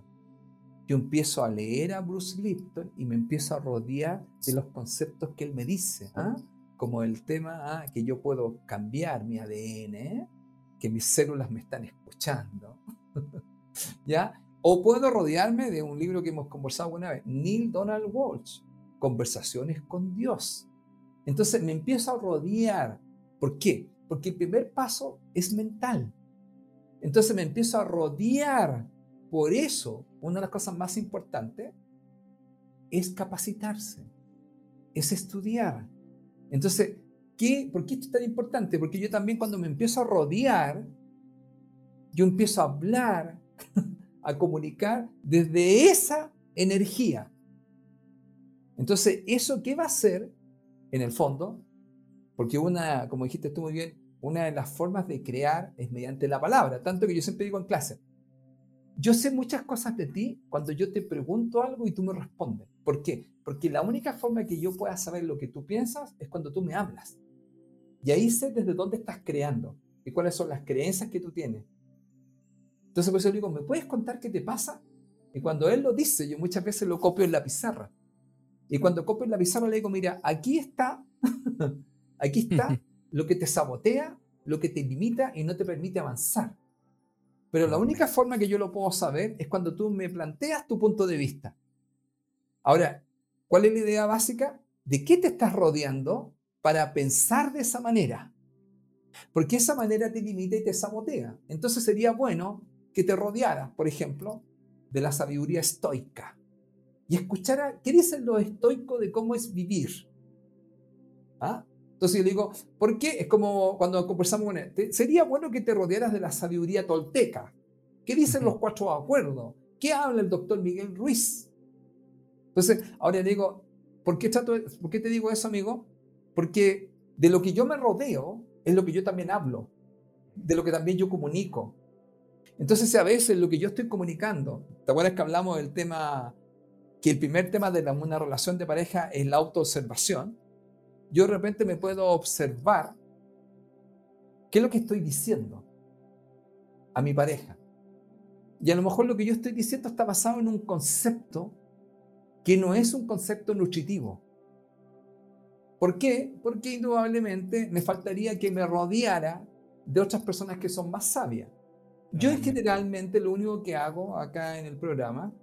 Yo empiezo a leer a Bruce Lipton y me empiezo a rodear de los conceptos que él me dice, ¿ah? como el tema ¿ah? que yo puedo cambiar mi ADN, que mis células me están escuchando. ¿Ya? O puedo rodearme de un libro que hemos conversado una vez, Neil Donald Walsh, Conversaciones con Dios. Entonces me empiezo a rodear ¿Por qué? Porque el primer paso es mental. Entonces me empiezo a rodear. Por eso, una de las cosas más importantes es capacitarse, es estudiar. Entonces, ¿qué, ¿por qué esto es tan importante? Porque yo también cuando me empiezo a rodear, yo empiezo a hablar, a comunicar desde esa energía. Entonces, ¿eso qué va a hacer? En el fondo, porque una, como dijiste tú muy bien, una de las formas de crear es mediante la palabra. Tanto que yo siempre digo en clase, yo sé muchas cosas de ti cuando yo te pregunto algo y tú me respondes. ¿Por qué? Porque la única forma que yo pueda saber lo que tú piensas es cuando tú me hablas. Y ahí sé desde dónde estás creando y cuáles son las creencias que tú tienes. Entonces, por eso digo, ¿me puedes contar qué te pasa? Y cuando él lo dice, yo muchas veces lo copio en la pizarra. Y cuando copio en la pizarra le digo, mira, aquí está Aquí está lo que te sabotea, lo que te limita y no te permite avanzar. Pero la única forma que yo lo puedo saber es cuando tú me planteas tu punto de vista. Ahora, ¿cuál es la idea básica? ¿De qué te estás rodeando para pensar de esa manera? Porque esa manera te limita y te sabotea. Entonces sería bueno que te rodearas, por ejemplo, de la sabiduría estoica y escuchara qué dicen los estoicos de cómo es vivir. ¿Ah? Entonces yo digo, ¿por qué? Es como cuando conversamos con él. Sería bueno que te rodearas de la sabiduría tolteca. ¿Qué dicen los cuatro acuerdos? ¿Qué habla el doctor Miguel Ruiz? Entonces, ahora le digo, ¿por qué, ¿por qué te digo eso, amigo? Porque de lo que yo me rodeo es lo que yo también hablo, de lo que también yo comunico. Entonces, a veces lo que yo estoy comunicando, ¿te acuerdas que hablamos del tema, que el primer tema de una relación de pareja es la autoobservación? yo de repente me puedo observar qué es lo que estoy diciendo a mi pareja. Y a lo mejor lo que yo estoy diciendo está basado en un concepto que no es un concepto nutritivo. ¿Por qué? Porque indudablemente me faltaría que me rodeara de otras personas que son más sabias. Yo generalmente lo único que hago acá en el programa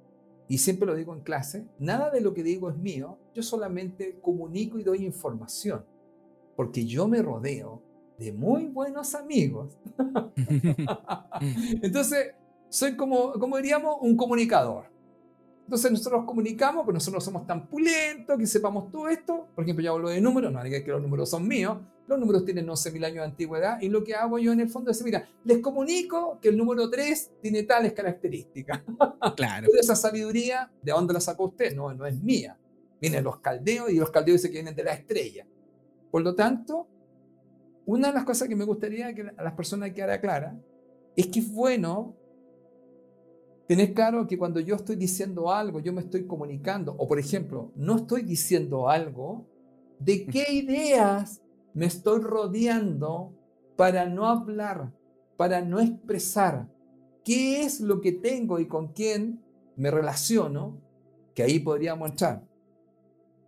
y siempre lo digo en clase, nada de lo que digo es mío, yo solamente comunico y doy información, porque yo me rodeo de muy buenos amigos. Entonces, soy como, como diríamos, un comunicador. Entonces nosotros comunicamos, pero nosotros no somos tan pulentos que sepamos todo esto. Por ejemplo, ya hablo de números, no diga que los números son míos. Los números tienen 11.000 años de antigüedad y lo que hago yo en el fondo es decir, mira, les comunico que el número 3 tiene tales características. Claro. Pero esa sabiduría, ¿de dónde la sacó usted? No, no es mía. Vienen los caldeos y los caldeos se que vienen de la estrella. Por lo tanto, una de las cosas que me gustaría que a las personas quedara clara es que es bueno tener claro que cuando yo estoy diciendo algo, yo me estoy comunicando, o por ejemplo, no estoy diciendo algo, ¿de qué ideas me estoy rodeando para no hablar, para no expresar? ¿Qué es lo que tengo y con quién me relaciono? Que ahí podríamos entrar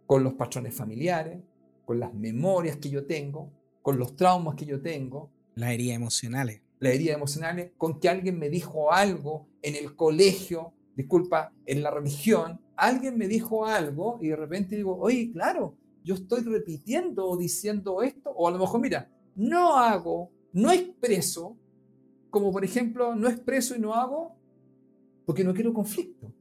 con los patrones familiares, con las memorias que yo tengo, con los traumas que yo tengo. Las heridas emocionales. Las heridas emocionales, con que alguien me dijo algo en el colegio, disculpa, en la religión, alguien me dijo algo y de repente digo, oye, claro, yo estoy repitiendo o diciendo esto, o a lo mejor, mira, no hago, no expreso, como por ejemplo, no expreso y no hago porque no quiero conflicto.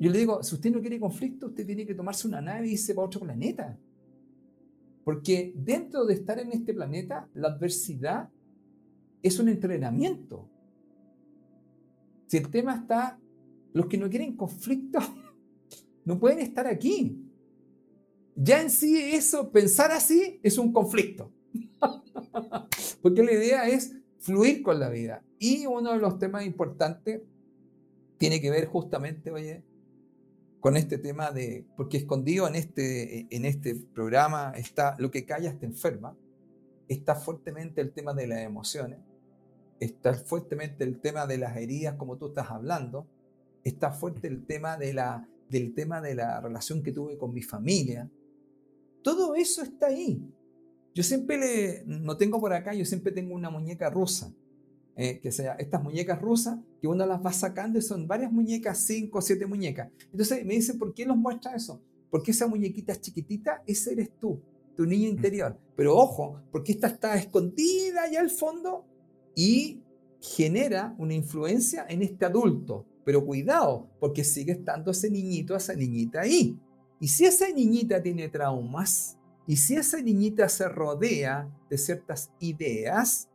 Yo le digo, si usted no quiere conflicto, usted tiene que tomarse una nave y irse para otro planeta. Porque dentro de estar en este planeta, la adversidad es un entrenamiento. Si el tema está, los que no quieren conflicto no pueden estar aquí. Ya en sí eso, pensar así, es un conflicto. Porque la idea es fluir con la vida. Y uno de los temas importantes tiene que ver justamente, oye, con este tema de, porque escondido en este, en este programa está lo que calla te enferma, está fuertemente el tema de las emociones, está fuertemente el tema de las heridas como tú estás hablando, está fuerte el tema de la, del tema de la relación que tuve con mi familia. Todo eso está ahí. Yo siempre le, no tengo por acá, yo siempre tengo una muñeca rusa eh, que sea estas muñecas rusas, que uno las va sacando y son varias muñecas, cinco o siete muñecas. Entonces me dice, ¿por qué nos muestra eso? Porque esa muñequita chiquitita, ese eres tú, tu niño interior. Pero ojo, porque esta está escondida allá al fondo y genera una influencia en este adulto. Pero cuidado, porque sigue estando ese niñito, esa niñita ahí. Y si esa niñita tiene traumas, y si esa niñita se rodea de ciertas ideas,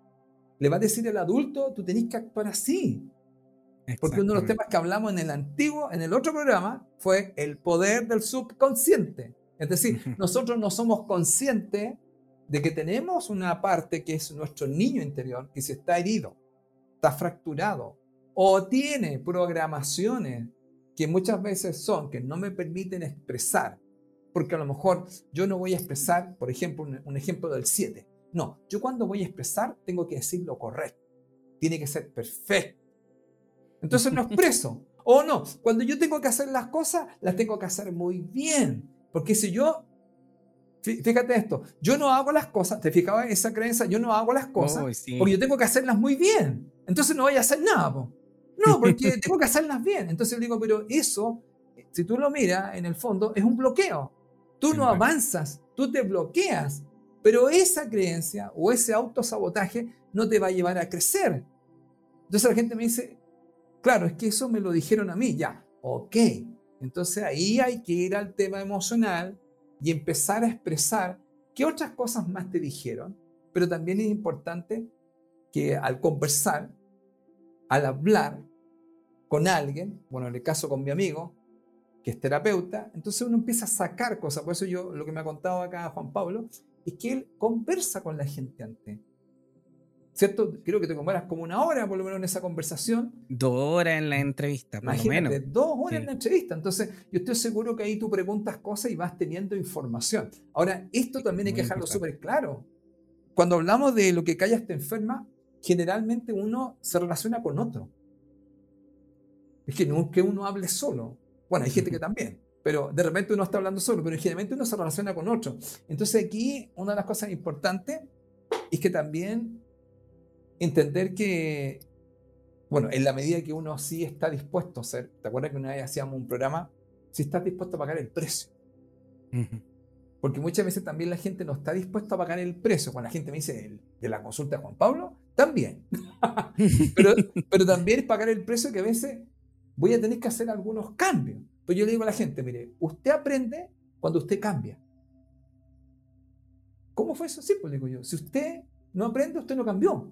le va a decir al adulto, tú tenés que actuar así. Porque uno de los temas que hablamos en el antiguo, en el otro programa, fue el poder del subconsciente. Es decir, nosotros no somos conscientes de que tenemos una parte que es nuestro niño interior, que se está herido, está fracturado, o tiene programaciones que muchas veces son que no me permiten expresar. Porque a lo mejor yo no voy a expresar, por ejemplo, un, ejemplo del 7. No, yo cuando voy a expresar tengo que decir lo correcto. Tiene que ser perfecto. Entonces no expreso. O no, cuando yo tengo que hacer las cosas, las tengo que hacer muy bien. Porque si yo, fíjate esto, yo no hago las cosas, ¿te fijabas en esa creencia? Yo no hago las cosas porque yo tengo que hacerlas muy bien. Entonces no voy a hacer nada. No, porque tengo que hacerlas bien. Entonces digo, pero eso, si tú lo miras, en el fondo es un bloqueo. Tú no avanzas, tú te bloqueas. Pero esa creencia o ese autosabotaje no te va a llevar a crecer. Entonces la gente me dice, claro, es que eso me lo dijeron a mí, ya, ok. Entonces ahí hay que ir al tema emocional y empezar a expresar qué otras cosas más te dijeron, pero también es importante que al conversar, al hablar con alguien, bueno, en el caso con mi amigo, que es terapeuta, entonces uno empieza a sacar cosas. Por eso yo, lo que me ha contado acá Juan Pablo, es que él conversa con la gente antes. ¿Cierto? Creo que te comparas como una hora por lo menos en esa conversación. Dos horas en la entrevista, por lo menos. Dos horas en la entrevista. Entonces, yo estoy seguro que ahí tú preguntas cosas y vas teniendo información. Ahora, esto también hay que dejarlo súper claro. Cuando hablamos de lo que callas te enferma, generalmente uno se relaciona con otro. Es que no es que uno hable solo. Bueno, hay gente que también pero de repente uno está hablando solo, pero generalmente uno se relaciona con otro. Entonces aquí una de las cosas importantes es que también entender que, bueno, en la medida que uno sí está dispuesto a hacer, ¿te acuerdas que una vez hacíamos un programa? Si estás dispuesto a pagar el precio. Porque muchas veces también la gente no está dispuesta a pagar el precio. Cuando la gente me dice de la consulta de Juan Pablo, también. pero, pero también es pagar el precio que a veces voy a tener que hacer algunos cambios. Pues yo le digo a la gente, mire, usted aprende cuando usted cambia. ¿Cómo fue eso? Sí, pues digo yo. Si usted no aprende, usted no cambió.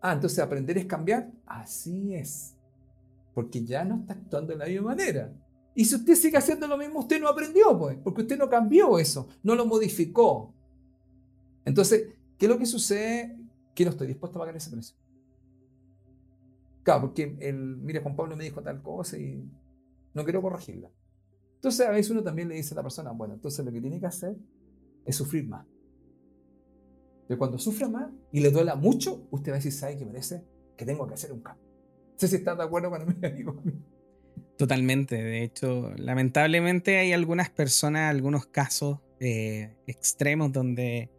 Ah, entonces aprender es cambiar. Así es. Porque ya no está actuando de la misma manera. Y si usted sigue haciendo lo mismo, usted no aprendió, pues, porque usted no cambió eso, no lo modificó. Entonces, ¿qué es lo que sucede? Que no estoy dispuesto a pagar ese precio. Claro, porque el, mire, Juan Pablo me dijo tal cosa y no quiero corregirla. Entonces, a veces uno también le dice a la persona, bueno, entonces lo que tiene que hacer es sufrir más. Pero cuando sufra más y le duela mucho, usted va a decir, ¿sabe qué merece? Que tengo que hacer un cambio. No sé si está de acuerdo con mi amigo. Totalmente. De hecho, lamentablemente hay algunas personas, algunos casos eh, extremos donde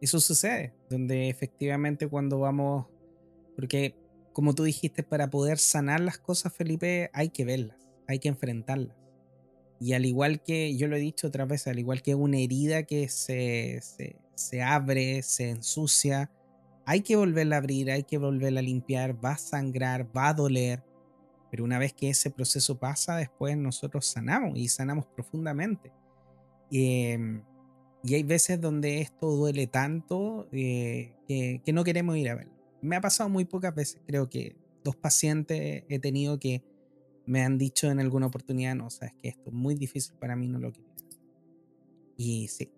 eso sucede, donde efectivamente cuando vamos, porque como tú dijiste, para poder sanar las cosas, Felipe, hay que verlas, hay que enfrentarlas. Y al igual que, yo lo he dicho otras veces, al igual que una herida que se, se, se abre, se ensucia, hay que volverla a abrir, hay que volverla a limpiar, va a sangrar, va a doler, pero una vez que ese proceso pasa, después nosotros sanamos y sanamos profundamente. Em, y hay veces donde esto duele tanto eh, que, no queremos ir a verlo. Me ha pasado muy pocas veces, creo que dos pacientes he tenido que me han dicho en alguna oportunidad, no, sabes que esto es muy difícil para mí, no lo quiero. Y sí,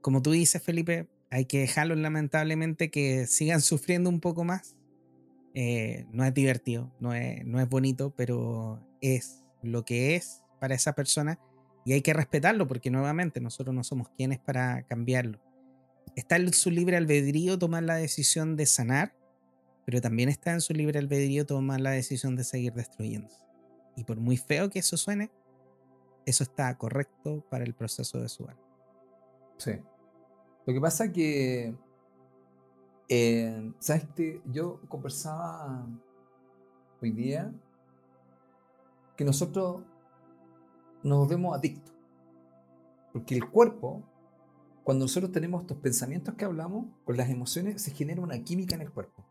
como tú dices, Felipe, hay que dejarlos lamentablemente que sigan sufriendo un poco más. Eh, no es divertido, no es, no es bonito, pero es lo que es para esa persona y hay que respetarlo porque nuevamente nosotros no somos quienes para cambiarlo. Está en su libre albedrío tomar la decisión de sanar, pero también está en su libre albedrío tomar la decisión de seguir destruyéndose. Y por muy feo que eso suene, eso está correcto para el proceso de su alma. Sí. Lo que pasa que, eh, ¿sabes? qué? Yo conversaba hoy día que nosotros nos volvemos adictos. Porque el cuerpo, cuando nosotros tenemos estos pensamientos que hablamos, con las emociones, se genera una química en el cuerpo.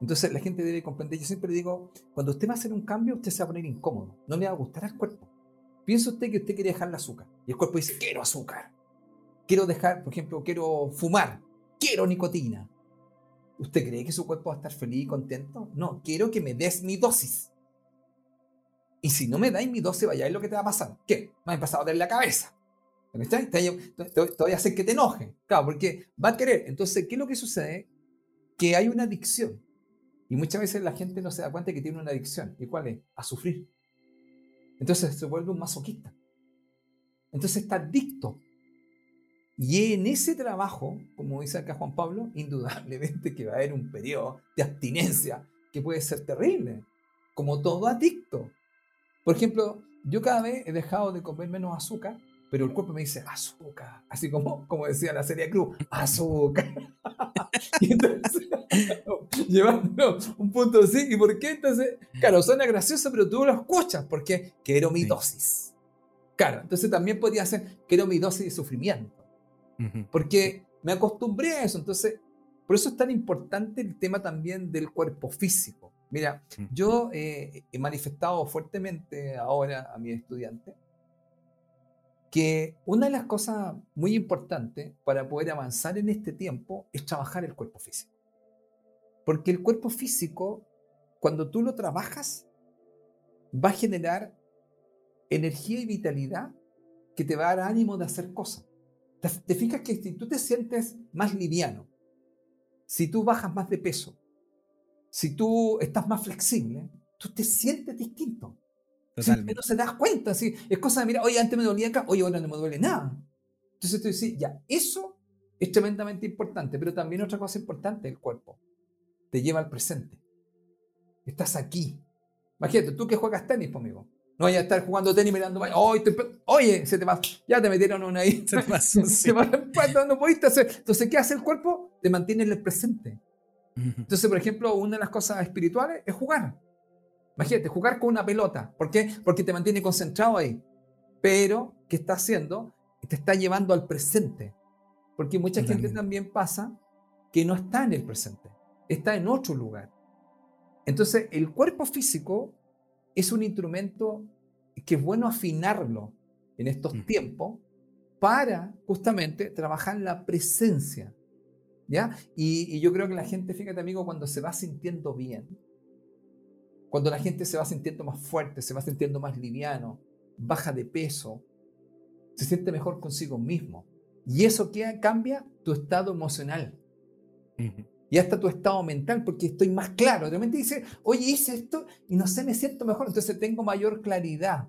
Entonces la gente debe comprender, yo siempre digo, cuando usted va a hacer un cambio, usted se va a poner incómodo, no le va a gustar al cuerpo. Piensa usted que usted quiere dejar el azúcar y el cuerpo dice, quiero azúcar quiero dejar, por ejemplo, quiero fumar, quiero nicotina. ¿Usted cree que su cuerpo va a estar feliz y contento? No, quiero que me des mi dosis. Y si no me dais mi dosis, vaya, es lo que te va a pasar. ¿Qué? Me ha empezado a dar la cabeza. Te, te voy a hacer que te enoje. Claro, porque va a querer. Entonces, ¿qué es lo que sucede? Que hay una adicción. Y muchas veces la gente no se da cuenta que tiene una adicción. ¿Y cuál es? A sufrir. Entonces se vuelve un masoquista. Entonces está adicto y en ese trabajo, como dice acá Juan Pablo, indudablemente que va a haber un periodo de abstinencia que puede ser terrible, como todo adicto. Por ejemplo, yo cada vez he dejado de comer menos azúcar, pero el cuerpo me dice azúcar, así como, como decía la serie Cruz, azúcar. y entonces, llevando un punto así, ¿y por qué entonces? Claro, suena gracioso, pero tú lo escuchas, porque quiero mi dosis. Claro, entonces también podría ser, quiero mi dosis de sufrimiento. Porque me acostumbré a eso. Entonces, por eso es tan importante el tema también del cuerpo físico. Mira, yo eh, he manifestado fuertemente ahora a mis estudiantes que una de las cosas muy importantes para poder avanzar en este tiempo es trabajar el cuerpo físico. Porque el cuerpo físico, cuando tú lo trabajas, va a generar energía y vitalidad que te va a dar ánimo de hacer cosas. Te, fijas que si tú te sientes más liviano, si tú bajas más de peso, si tú estás más flexible, tú te sientes distinto. Totalmente. no se das cuenta, ¿sí? es cosa de, mira, oye, antes me dolía acá, oye, ahora no me duele nada. Entonces tú dices, ya, eso es tremendamente importante, pero también otra cosa importante, el cuerpo. Te lleva al presente. Estás aquí. Imagínate, tú que juegas tenis, conmigo. No vaya a estar jugando tenis mirando, oye, se te va, ya te metieron una ahí. Se te pasó, se no pudiste hacer. Entonces, ¿qué hace el cuerpo? Te mantiene en el presente. Entonces, por ejemplo, una de las cosas espirituales es jugar. Imagínate, jugar con una pelota. ¿Por qué? Porque te mantiene concentrado ahí. Pero, ¿qué está haciendo? Te está llevando al presente. Porque mucha gente también pasa que no está en el presente, está en otro lugar. Entonces, el cuerpo físico es un instrumento que es bueno afinarlo en estos mm. tiempos para justamente trabajar la presencia. ¿Ya? Y, yo creo que la gente, fíjate amigo, cuando se va sintiendo bien, cuando la gente se va sintiendo más fuerte, se va sintiendo más liviano, baja de peso, se siente mejor consigo mismo, Y eso que cambia tu estado emocional. Y hasta tu estado mental, porque estoy más claro. De repente dice, oye, hice esto y no sé, me siento mejor, entonces tengo mayor claridad.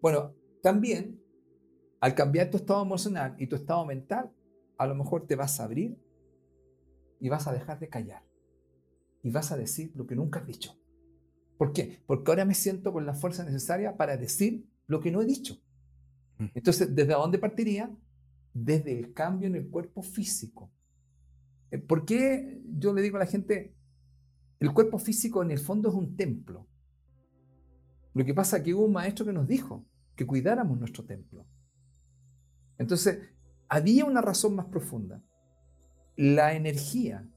Bueno, también, al cambiar tu estado emocional y tu estado mental, a lo mejor te vas a abrir y vas a dejar de callar. Y vas a decir lo que nunca has dicho. ¿Por qué? Porque ahora me siento con la fuerza necesaria para decir lo que no he dicho. Mm. Entonces, ¿desde dónde partiría? Desde el cambio en el cuerpo físico. Eh, ¿Por qué yo le digo a la gente, el cuerpo físico en el fondo es un templo? Lo que pasa es que hubo un maestro que nos dijo que cuidáramos nuestro templo. Entonces, había una razón más profunda. La energía,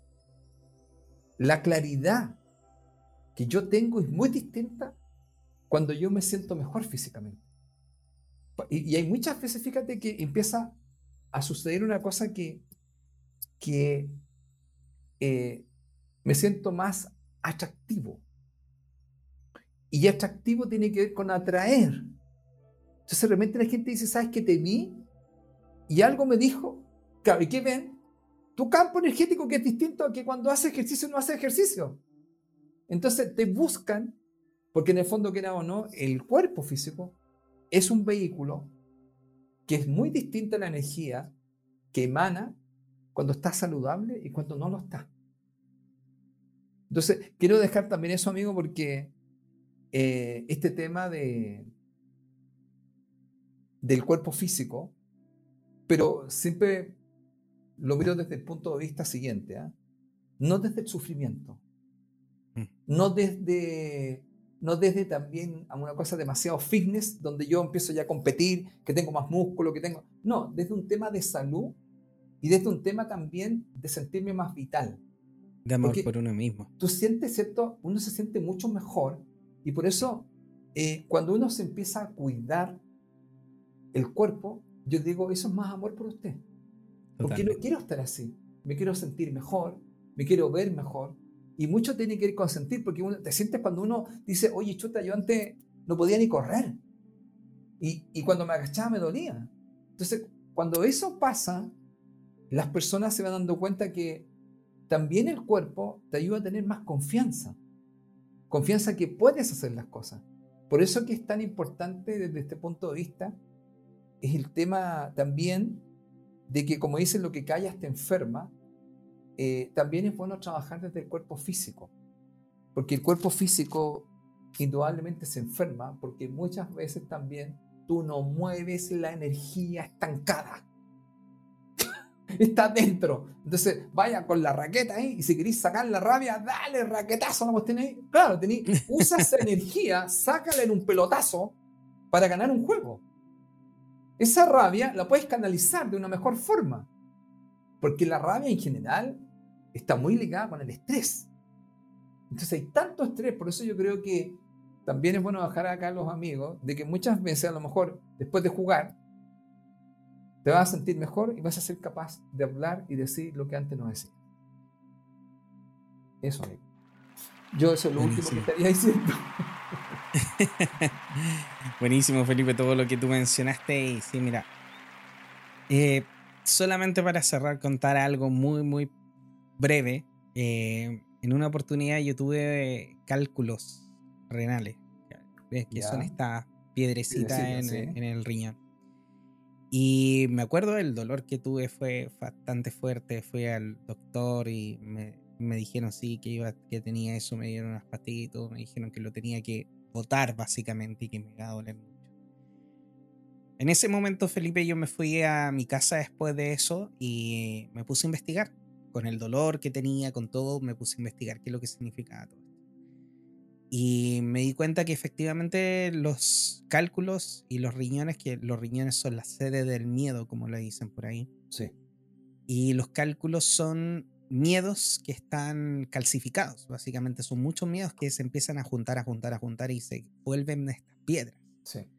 la claridad que yo tengo es muy distinta cuando yo me siento mejor físicamente. Y, hay muchas veces, fíjate, que empieza a suceder una cosa que, que eh, me siento más atractivo. Y atractivo tiene que ver con atraer. Entonces, realmente la gente dice, ¿sabes qué te vi? Y algo me dijo, claro, ¿y qué ven? Tu campo energético que es distinto a que cuando hace ejercicio no hace ejercicio. Entonces te buscan, porque en el fondo, que era o no, el cuerpo físico es un vehículo que es muy distinto a la energía que emana cuando está saludable y cuando no lo está. Entonces, quiero dejar también eso, amigo, porque eh, este tema de, del cuerpo físico, pero siempre lo miro desde el punto de vista siguiente, ¿ah? no desde el sufrimiento, mm. no desde, no desde también a una cosa demasiado fitness, donde yo empiezo ya a competir, que tengo más músculo, que tengo... No, desde un tema de salud y desde un tema también de sentirme más vital. De amor por uno mismo. Tú sientes, ¿cierto? Uno se siente mucho mejor y por eso eh, cuando uno se empieza a cuidar el cuerpo, yo digo, eso es más amor por usted. Porque no quiero estar así. Me quiero sentir mejor, me quiero ver mejor. Y mucho tiene que ver con sentir, porque uno, te sientes cuando uno dice, oye, chuta, yo antes no podía ni correr. Y, y cuando me agachaba me dolía. Entonces, cuando eso pasa, las personas se van dando cuenta que también el cuerpo te ayuda a tener más confianza. Confianza que puedes hacer las cosas. Por eso que es tan importante desde este punto de vista es el tema también de que, como dicen, lo que callas te enferma, eh, también es bueno trabajar desde el cuerpo físico, porque el cuerpo físico indudablemente se enferma, porque muchas veces también tú no mueves la energía estancada. Está dentro. Entonces, vaya con la raqueta ahí y si queréis sacar la rabia, dale raquetazo no ahí. Claro, tení, usa esa energía, sácala en un pelotazo para ganar un juego esa rabia la puedes canalizar de una mejor forma. Porque la rabia en general está muy ligada con el estrés. Entonces hay tanto estrés, por eso yo creo que también es bueno bajar acá a los amigos de que muchas veces a lo mejor después de jugar te vas a sentir mejor y vas a ser capaz de hablar y decir lo que antes no decías. Eso, amigo. Yo eso es lo último que estaría diciendo. Buenísimo, Felipe, todo lo que tú mencionaste. Y sí, mira, eh, solamente para cerrar, contar algo muy, muy breve. Eh, en una oportunidad yo tuve cálculos renales, que son estas piedrecitas en, el riñón. Y me acuerdo del dolor que tuve fue bastante fuerte. Fui al doctor y me, me dijeron sí que iba que tenía eso, me dieron unas pastillas, me dijeron que lo tenía que votar básicamente y que me iba a doler mucho. En ese momento, Felipe, yo me fui a mi casa después de eso y me puse a investigar. Con el dolor que tenía, con todo, me puse a investigar qué es lo que significaba todo. Y me di cuenta que efectivamente los cálculos y los riñones, que los riñones son la sede del miedo, como le dicen por ahí. Sí. Y los cálculos son miedos que están calcificados. Básicamente son muchos miedos que se empiezan a juntar, a juntar, a juntar y se vuelven estas piedras. Sí.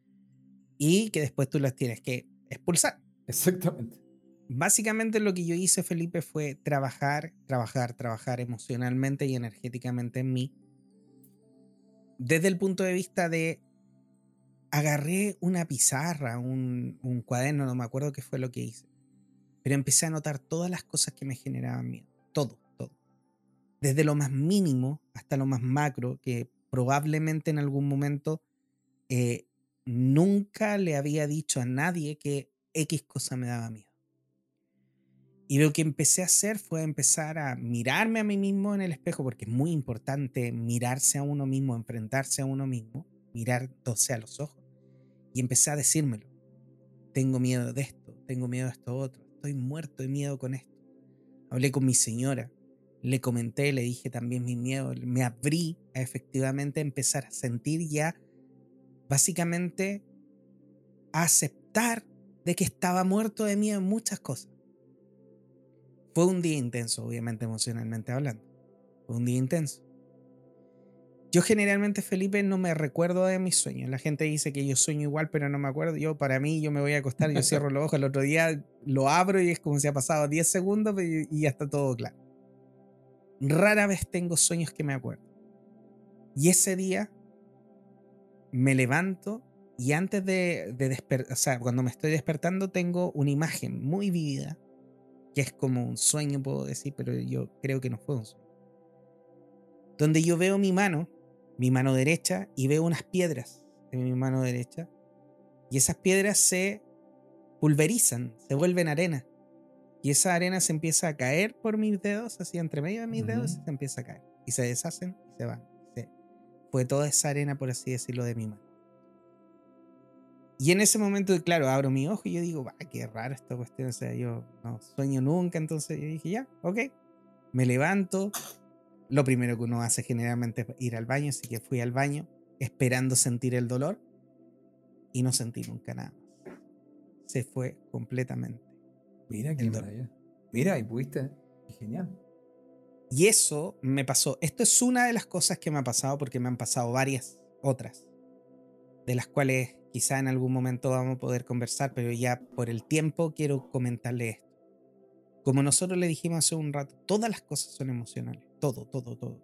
Y que después tú las tienes que expulsar. Exactamente. Básicamente lo que yo hice, Felipe, fue trabajar, trabajar, trabajar emocionalmente y energéticamente en mí. Desde el punto de vista de agarré una pizarra, un, cuaderno, no me acuerdo qué fue lo que hice pero empecé a notar todas las cosas que me generaban miedo. Todo, todo. Desde lo más mínimo hasta lo más macro, que probablemente en algún momento eh, nunca le había dicho a nadie que X cosa me daba miedo. Y lo que empecé a hacer fue empezar a mirarme a mí mismo en el espejo, porque es muy importante mirarse a uno mismo, enfrentarse a uno mismo, mirándose a los ojos. Y empecé a decírmelo. Tengo miedo de esto, tengo miedo de esto otro, estoy muerto de miedo con esto. Hablé con mi señora, le comenté, le dije también mi miedo, me abrí a efectivamente empezar a sentir ya, básicamente, a aceptar de que estaba muerto de miedo en muchas cosas. Fue un día intenso, obviamente emocionalmente hablando. Fue un día intenso. Yo generalmente, Felipe, no me recuerdo de mis sueños. La gente dice que yo sueño igual, pero no me acuerdo. Yo, para mí, yo me voy a acostar, yo cierro los ojos, el otro día lo abro y es como si ha pasado 10 segundos y ya está todo claro. Rara vez tengo sueños que me acuerdo. Y ese día me levanto y antes de, de despertar, o sea, cuando me estoy despertando tengo una imagen muy vívida que es como un sueño, puedo decir, pero yo creo que no fue un sueño. Donde yo veo mi mano, mi mano derecha, y veo unas piedras en mi mano derecha, y esas piedras se pulverizan, se vuelven arena. Y esa arena se empieza a caer por mis dedos, así entre medio de mis dedos, se empieza a caer. Y se deshacen y se van. Fue toda esa arena, por así decirlo, de mi mano. Y en ese momento, claro, abro mi ojo y yo digo, va, qué raro esta cuestión. O sea, yo no sueño nunca. Entonces yo dije, ya, ok. Me levanto. Lo primero que uno hace generalmente es ir al baño. Así que fui al baño esperando sentir el dolor. Y no sentí nunca nada más. Se fue completamente. Mira qué maravilla. Mira, y pudiste. Genial. Y eso me pasó. Esto es una de las cosas que me ha pasado porque me han pasado varias otras. De las cuales Quizá en algún momento vamos a poder conversar, pero ya por el tiempo quiero comentarle esto. Como nosotros le dijimos hace un rato, todas las cosas son emocionales. Todo, todo, todo.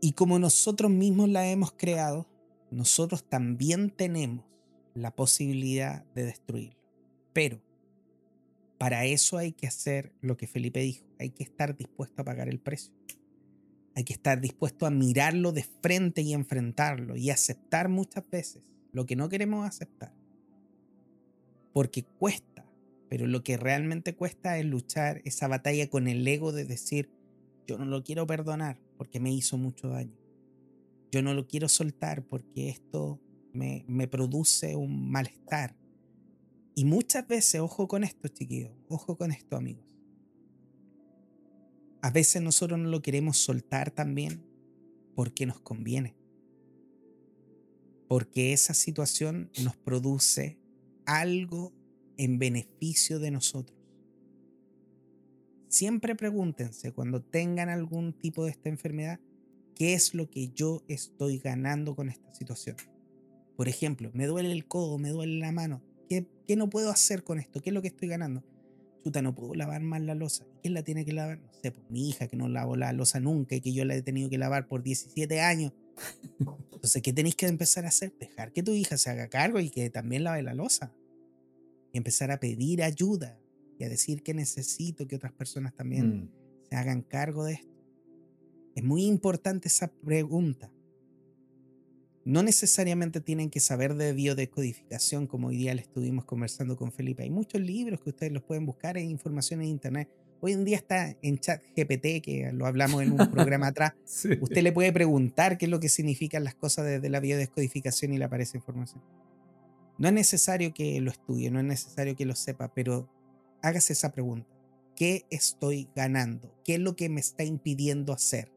Y como nosotros mismos la hemos creado, nosotros también tenemos la posibilidad de destruirlo. Pero para eso hay que hacer lo que Felipe dijo, hay que estar dispuesto a pagar el precio. Hay que estar dispuesto a mirarlo de frente y enfrentarlo y aceptar muchas veces lo que no queremos aceptar. Porque cuesta, pero lo que realmente cuesta es luchar esa batalla con el ego de decir, yo no lo quiero perdonar porque me hizo mucho daño. Yo no lo quiero soltar porque esto me, produce un malestar. Y muchas veces, ojo con esto, chiquillos, ojo con esto, amigos a veces nosotros no lo queremos soltar también porque nos conviene. Porque esa situación nos produce algo en beneficio de nosotros. Siempre pregúntense cuando tengan algún tipo de esta enfermedad, ¿qué es lo que yo estoy ganando con esta situación? Por ejemplo, me duele el codo, me duele la mano. ¿Qué, qué no puedo hacer con esto? ¿Qué es lo que estoy ganando? Chuta, no puedo lavar más la losa. ¿Quién la tiene que lavar? No sé, pues mi hija que no lavo la losa nunca y que yo la he tenido que lavar por 17 años. Entonces, ¿qué tenéis que empezar a hacer? Dejar que tu hija se haga cargo y que también lave la losa. Y empezar a pedir ayuda y a decir que necesito que otras personas también mm. se hagan cargo de esto. Es muy importante esa pregunta no necesariamente tienen que saber de biodecodificación, como hoy día le estuvimos conversando con Felipe. Hay muchos libros que ustedes los pueden buscar en información en internet. Hoy en día está en chat GPT, que lo hablamos en un programa atrás. Usted le puede preguntar qué es lo que significan las cosas desde la biodescodificación y le aparece información. No es necesario que lo estudie, no es necesario que lo sepa, pero hágase esa pregunta. ¿Qué estoy ganando? ¿Qué es lo que me está impidiendo hacer?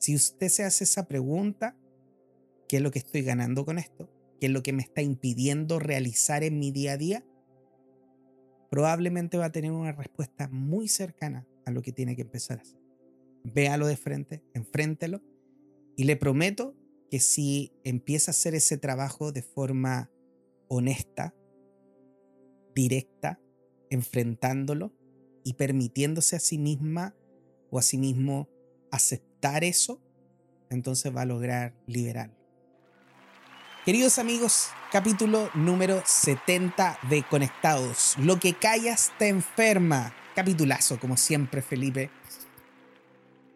Si usted se hace esa pregunta, ¿qué es lo que estoy ganando con esto? ¿Qué es lo que me está impidiendo realizar en mi día a día? Probablemente va a tener una respuesta muy cercana a lo que tiene que empezar a hacer. Véalo de frente, enfréntelo y le prometo que si empieza a hacer ese trabajo de forma honesta, directa, enfrentándolo y permitiéndose a sí misma o a sí mismo aceptar eso, entonces va a lograr liberarlo. Queridos amigos, capítulo número 70 de Conectados. Lo que callas te enferma. Capitulazo, como siempre, Felipe.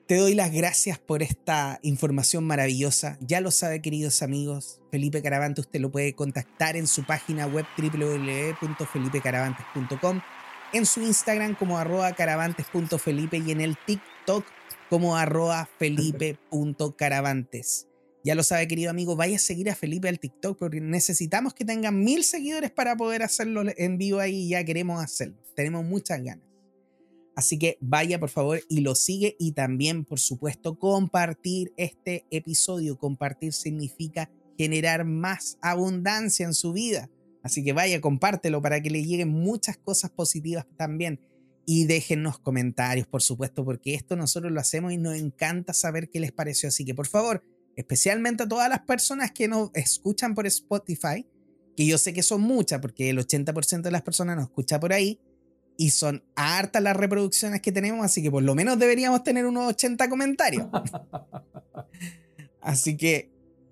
Te doy las gracias por esta información maravillosa. Ya lo sabe, queridos amigos, Felipe Caravante usted lo puede contactar en su página web www.felipecaravantes.com, en su Instagram como arroba caravantes.felipe y en el TikTok como arroba felipe.caravantes. Ya lo sabe, querido amigo, vaya a seguir a Felipe al TikTok porque necesitamos que tengan mil seguidores para poder hacerlo en vivo ahí y ya queremos hacerlo. Tenemos muchas ganas. Así que vaya por favor y lo sigue y también por supuesto compartir este episodio. Compartir significa generar más abundancia en su vida. Así que vaya, compártelo para que le lleguen muchas cosas positivas también. Y déjennos comentarios, por supuesto, porque esto nosotros lo hacemos y nos encanta saber qué les pareció. Así que por favor, especialmente a todas las personas que nos escuchan por Spotify, que yo sé que son muchas, porque el 80% de las personas nos escucha por ahí, y son hartas las reproducciones que tenemos, así que por lo menos deberíamos tener unos 80 comentarios. así que,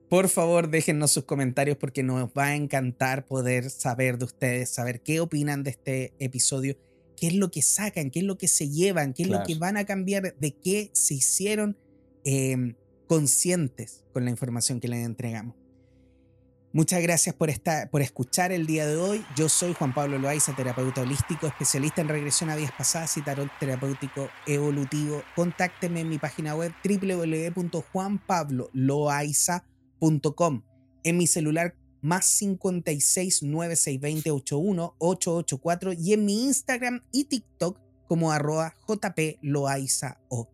por favor, déjennos sus comentarios porque nos va a encantar poder saber de ustedes, saber qué opinan de este episodio, qué es lo que sacan, qué es lo que se llevan, qué es lo que van a cambiar, de qué se hicieron em, conscientes con la información que les entregamos. Muchas gracias por, estar, por escuchar el día de hoy. Yo soy Juan Pablo Loaiza, terapeuta holístico, especialista en regresión a vidas pasadas y tarot terapéutico evolutivo. Contácteme en mi página web www.juanpabloloaiza.com. En mi celular más 56 9620 81 884 y en mi Instagram y TikTok como arroba o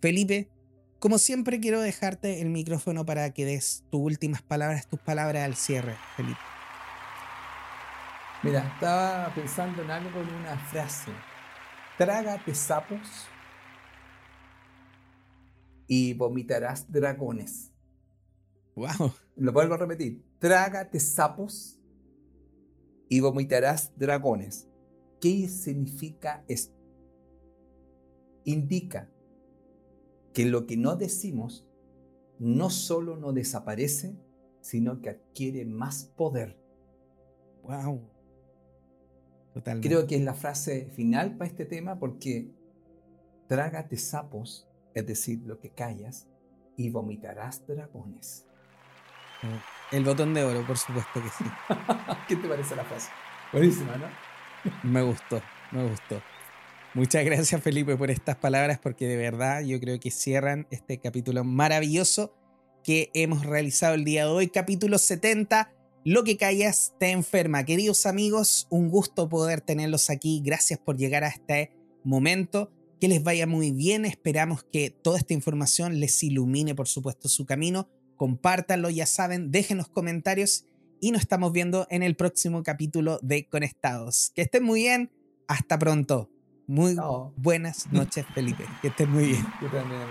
Felipe, como siempre, quiero dejarte el micrófono para que des tus últimas palabras, tus palabras al cierre, Felipe. Mira, estaba pensando en algo, en una frase. Trágate sapos y vomitarás dragones. Wow. Lo vuelvo a repetir. Trágate sapos y vomitarás dragones. ¿Qué significa esto? Indica que lo que no decimos no solo no desaparece, sino que adquiere más poder. Wow. Totalmente. Creo que es la frase final para este tema porque trágate sapos, es decir, lo que callas, y vomitarás dragones. El botón de oro, por supuesto que sí. ¿Qué te parece la frase? Buenísima, ¿no? me gustó, me gustó. Muchas gracias Felipe por estas palabras porque de verdad yo creo que cierran este capítulo maravilloso que hemos realizado el día de hoy, capítulo 70. Lo que callas te enferma. Queridos amigos, un gusto poder tenerlos aquí. Gracias por llegar a este momento. Que les vaya muy bien. Esperamos que toda esta información les ilumine, por supuesto, su camino. Compártanlo, ya saben, déjenos comentarios y nos estamos viendo en el próximo capítulo de Conectados. Que estén muy bien. Hasta pronto. Muy buenas noches, Felipe. Que estés muy bien. Yo también,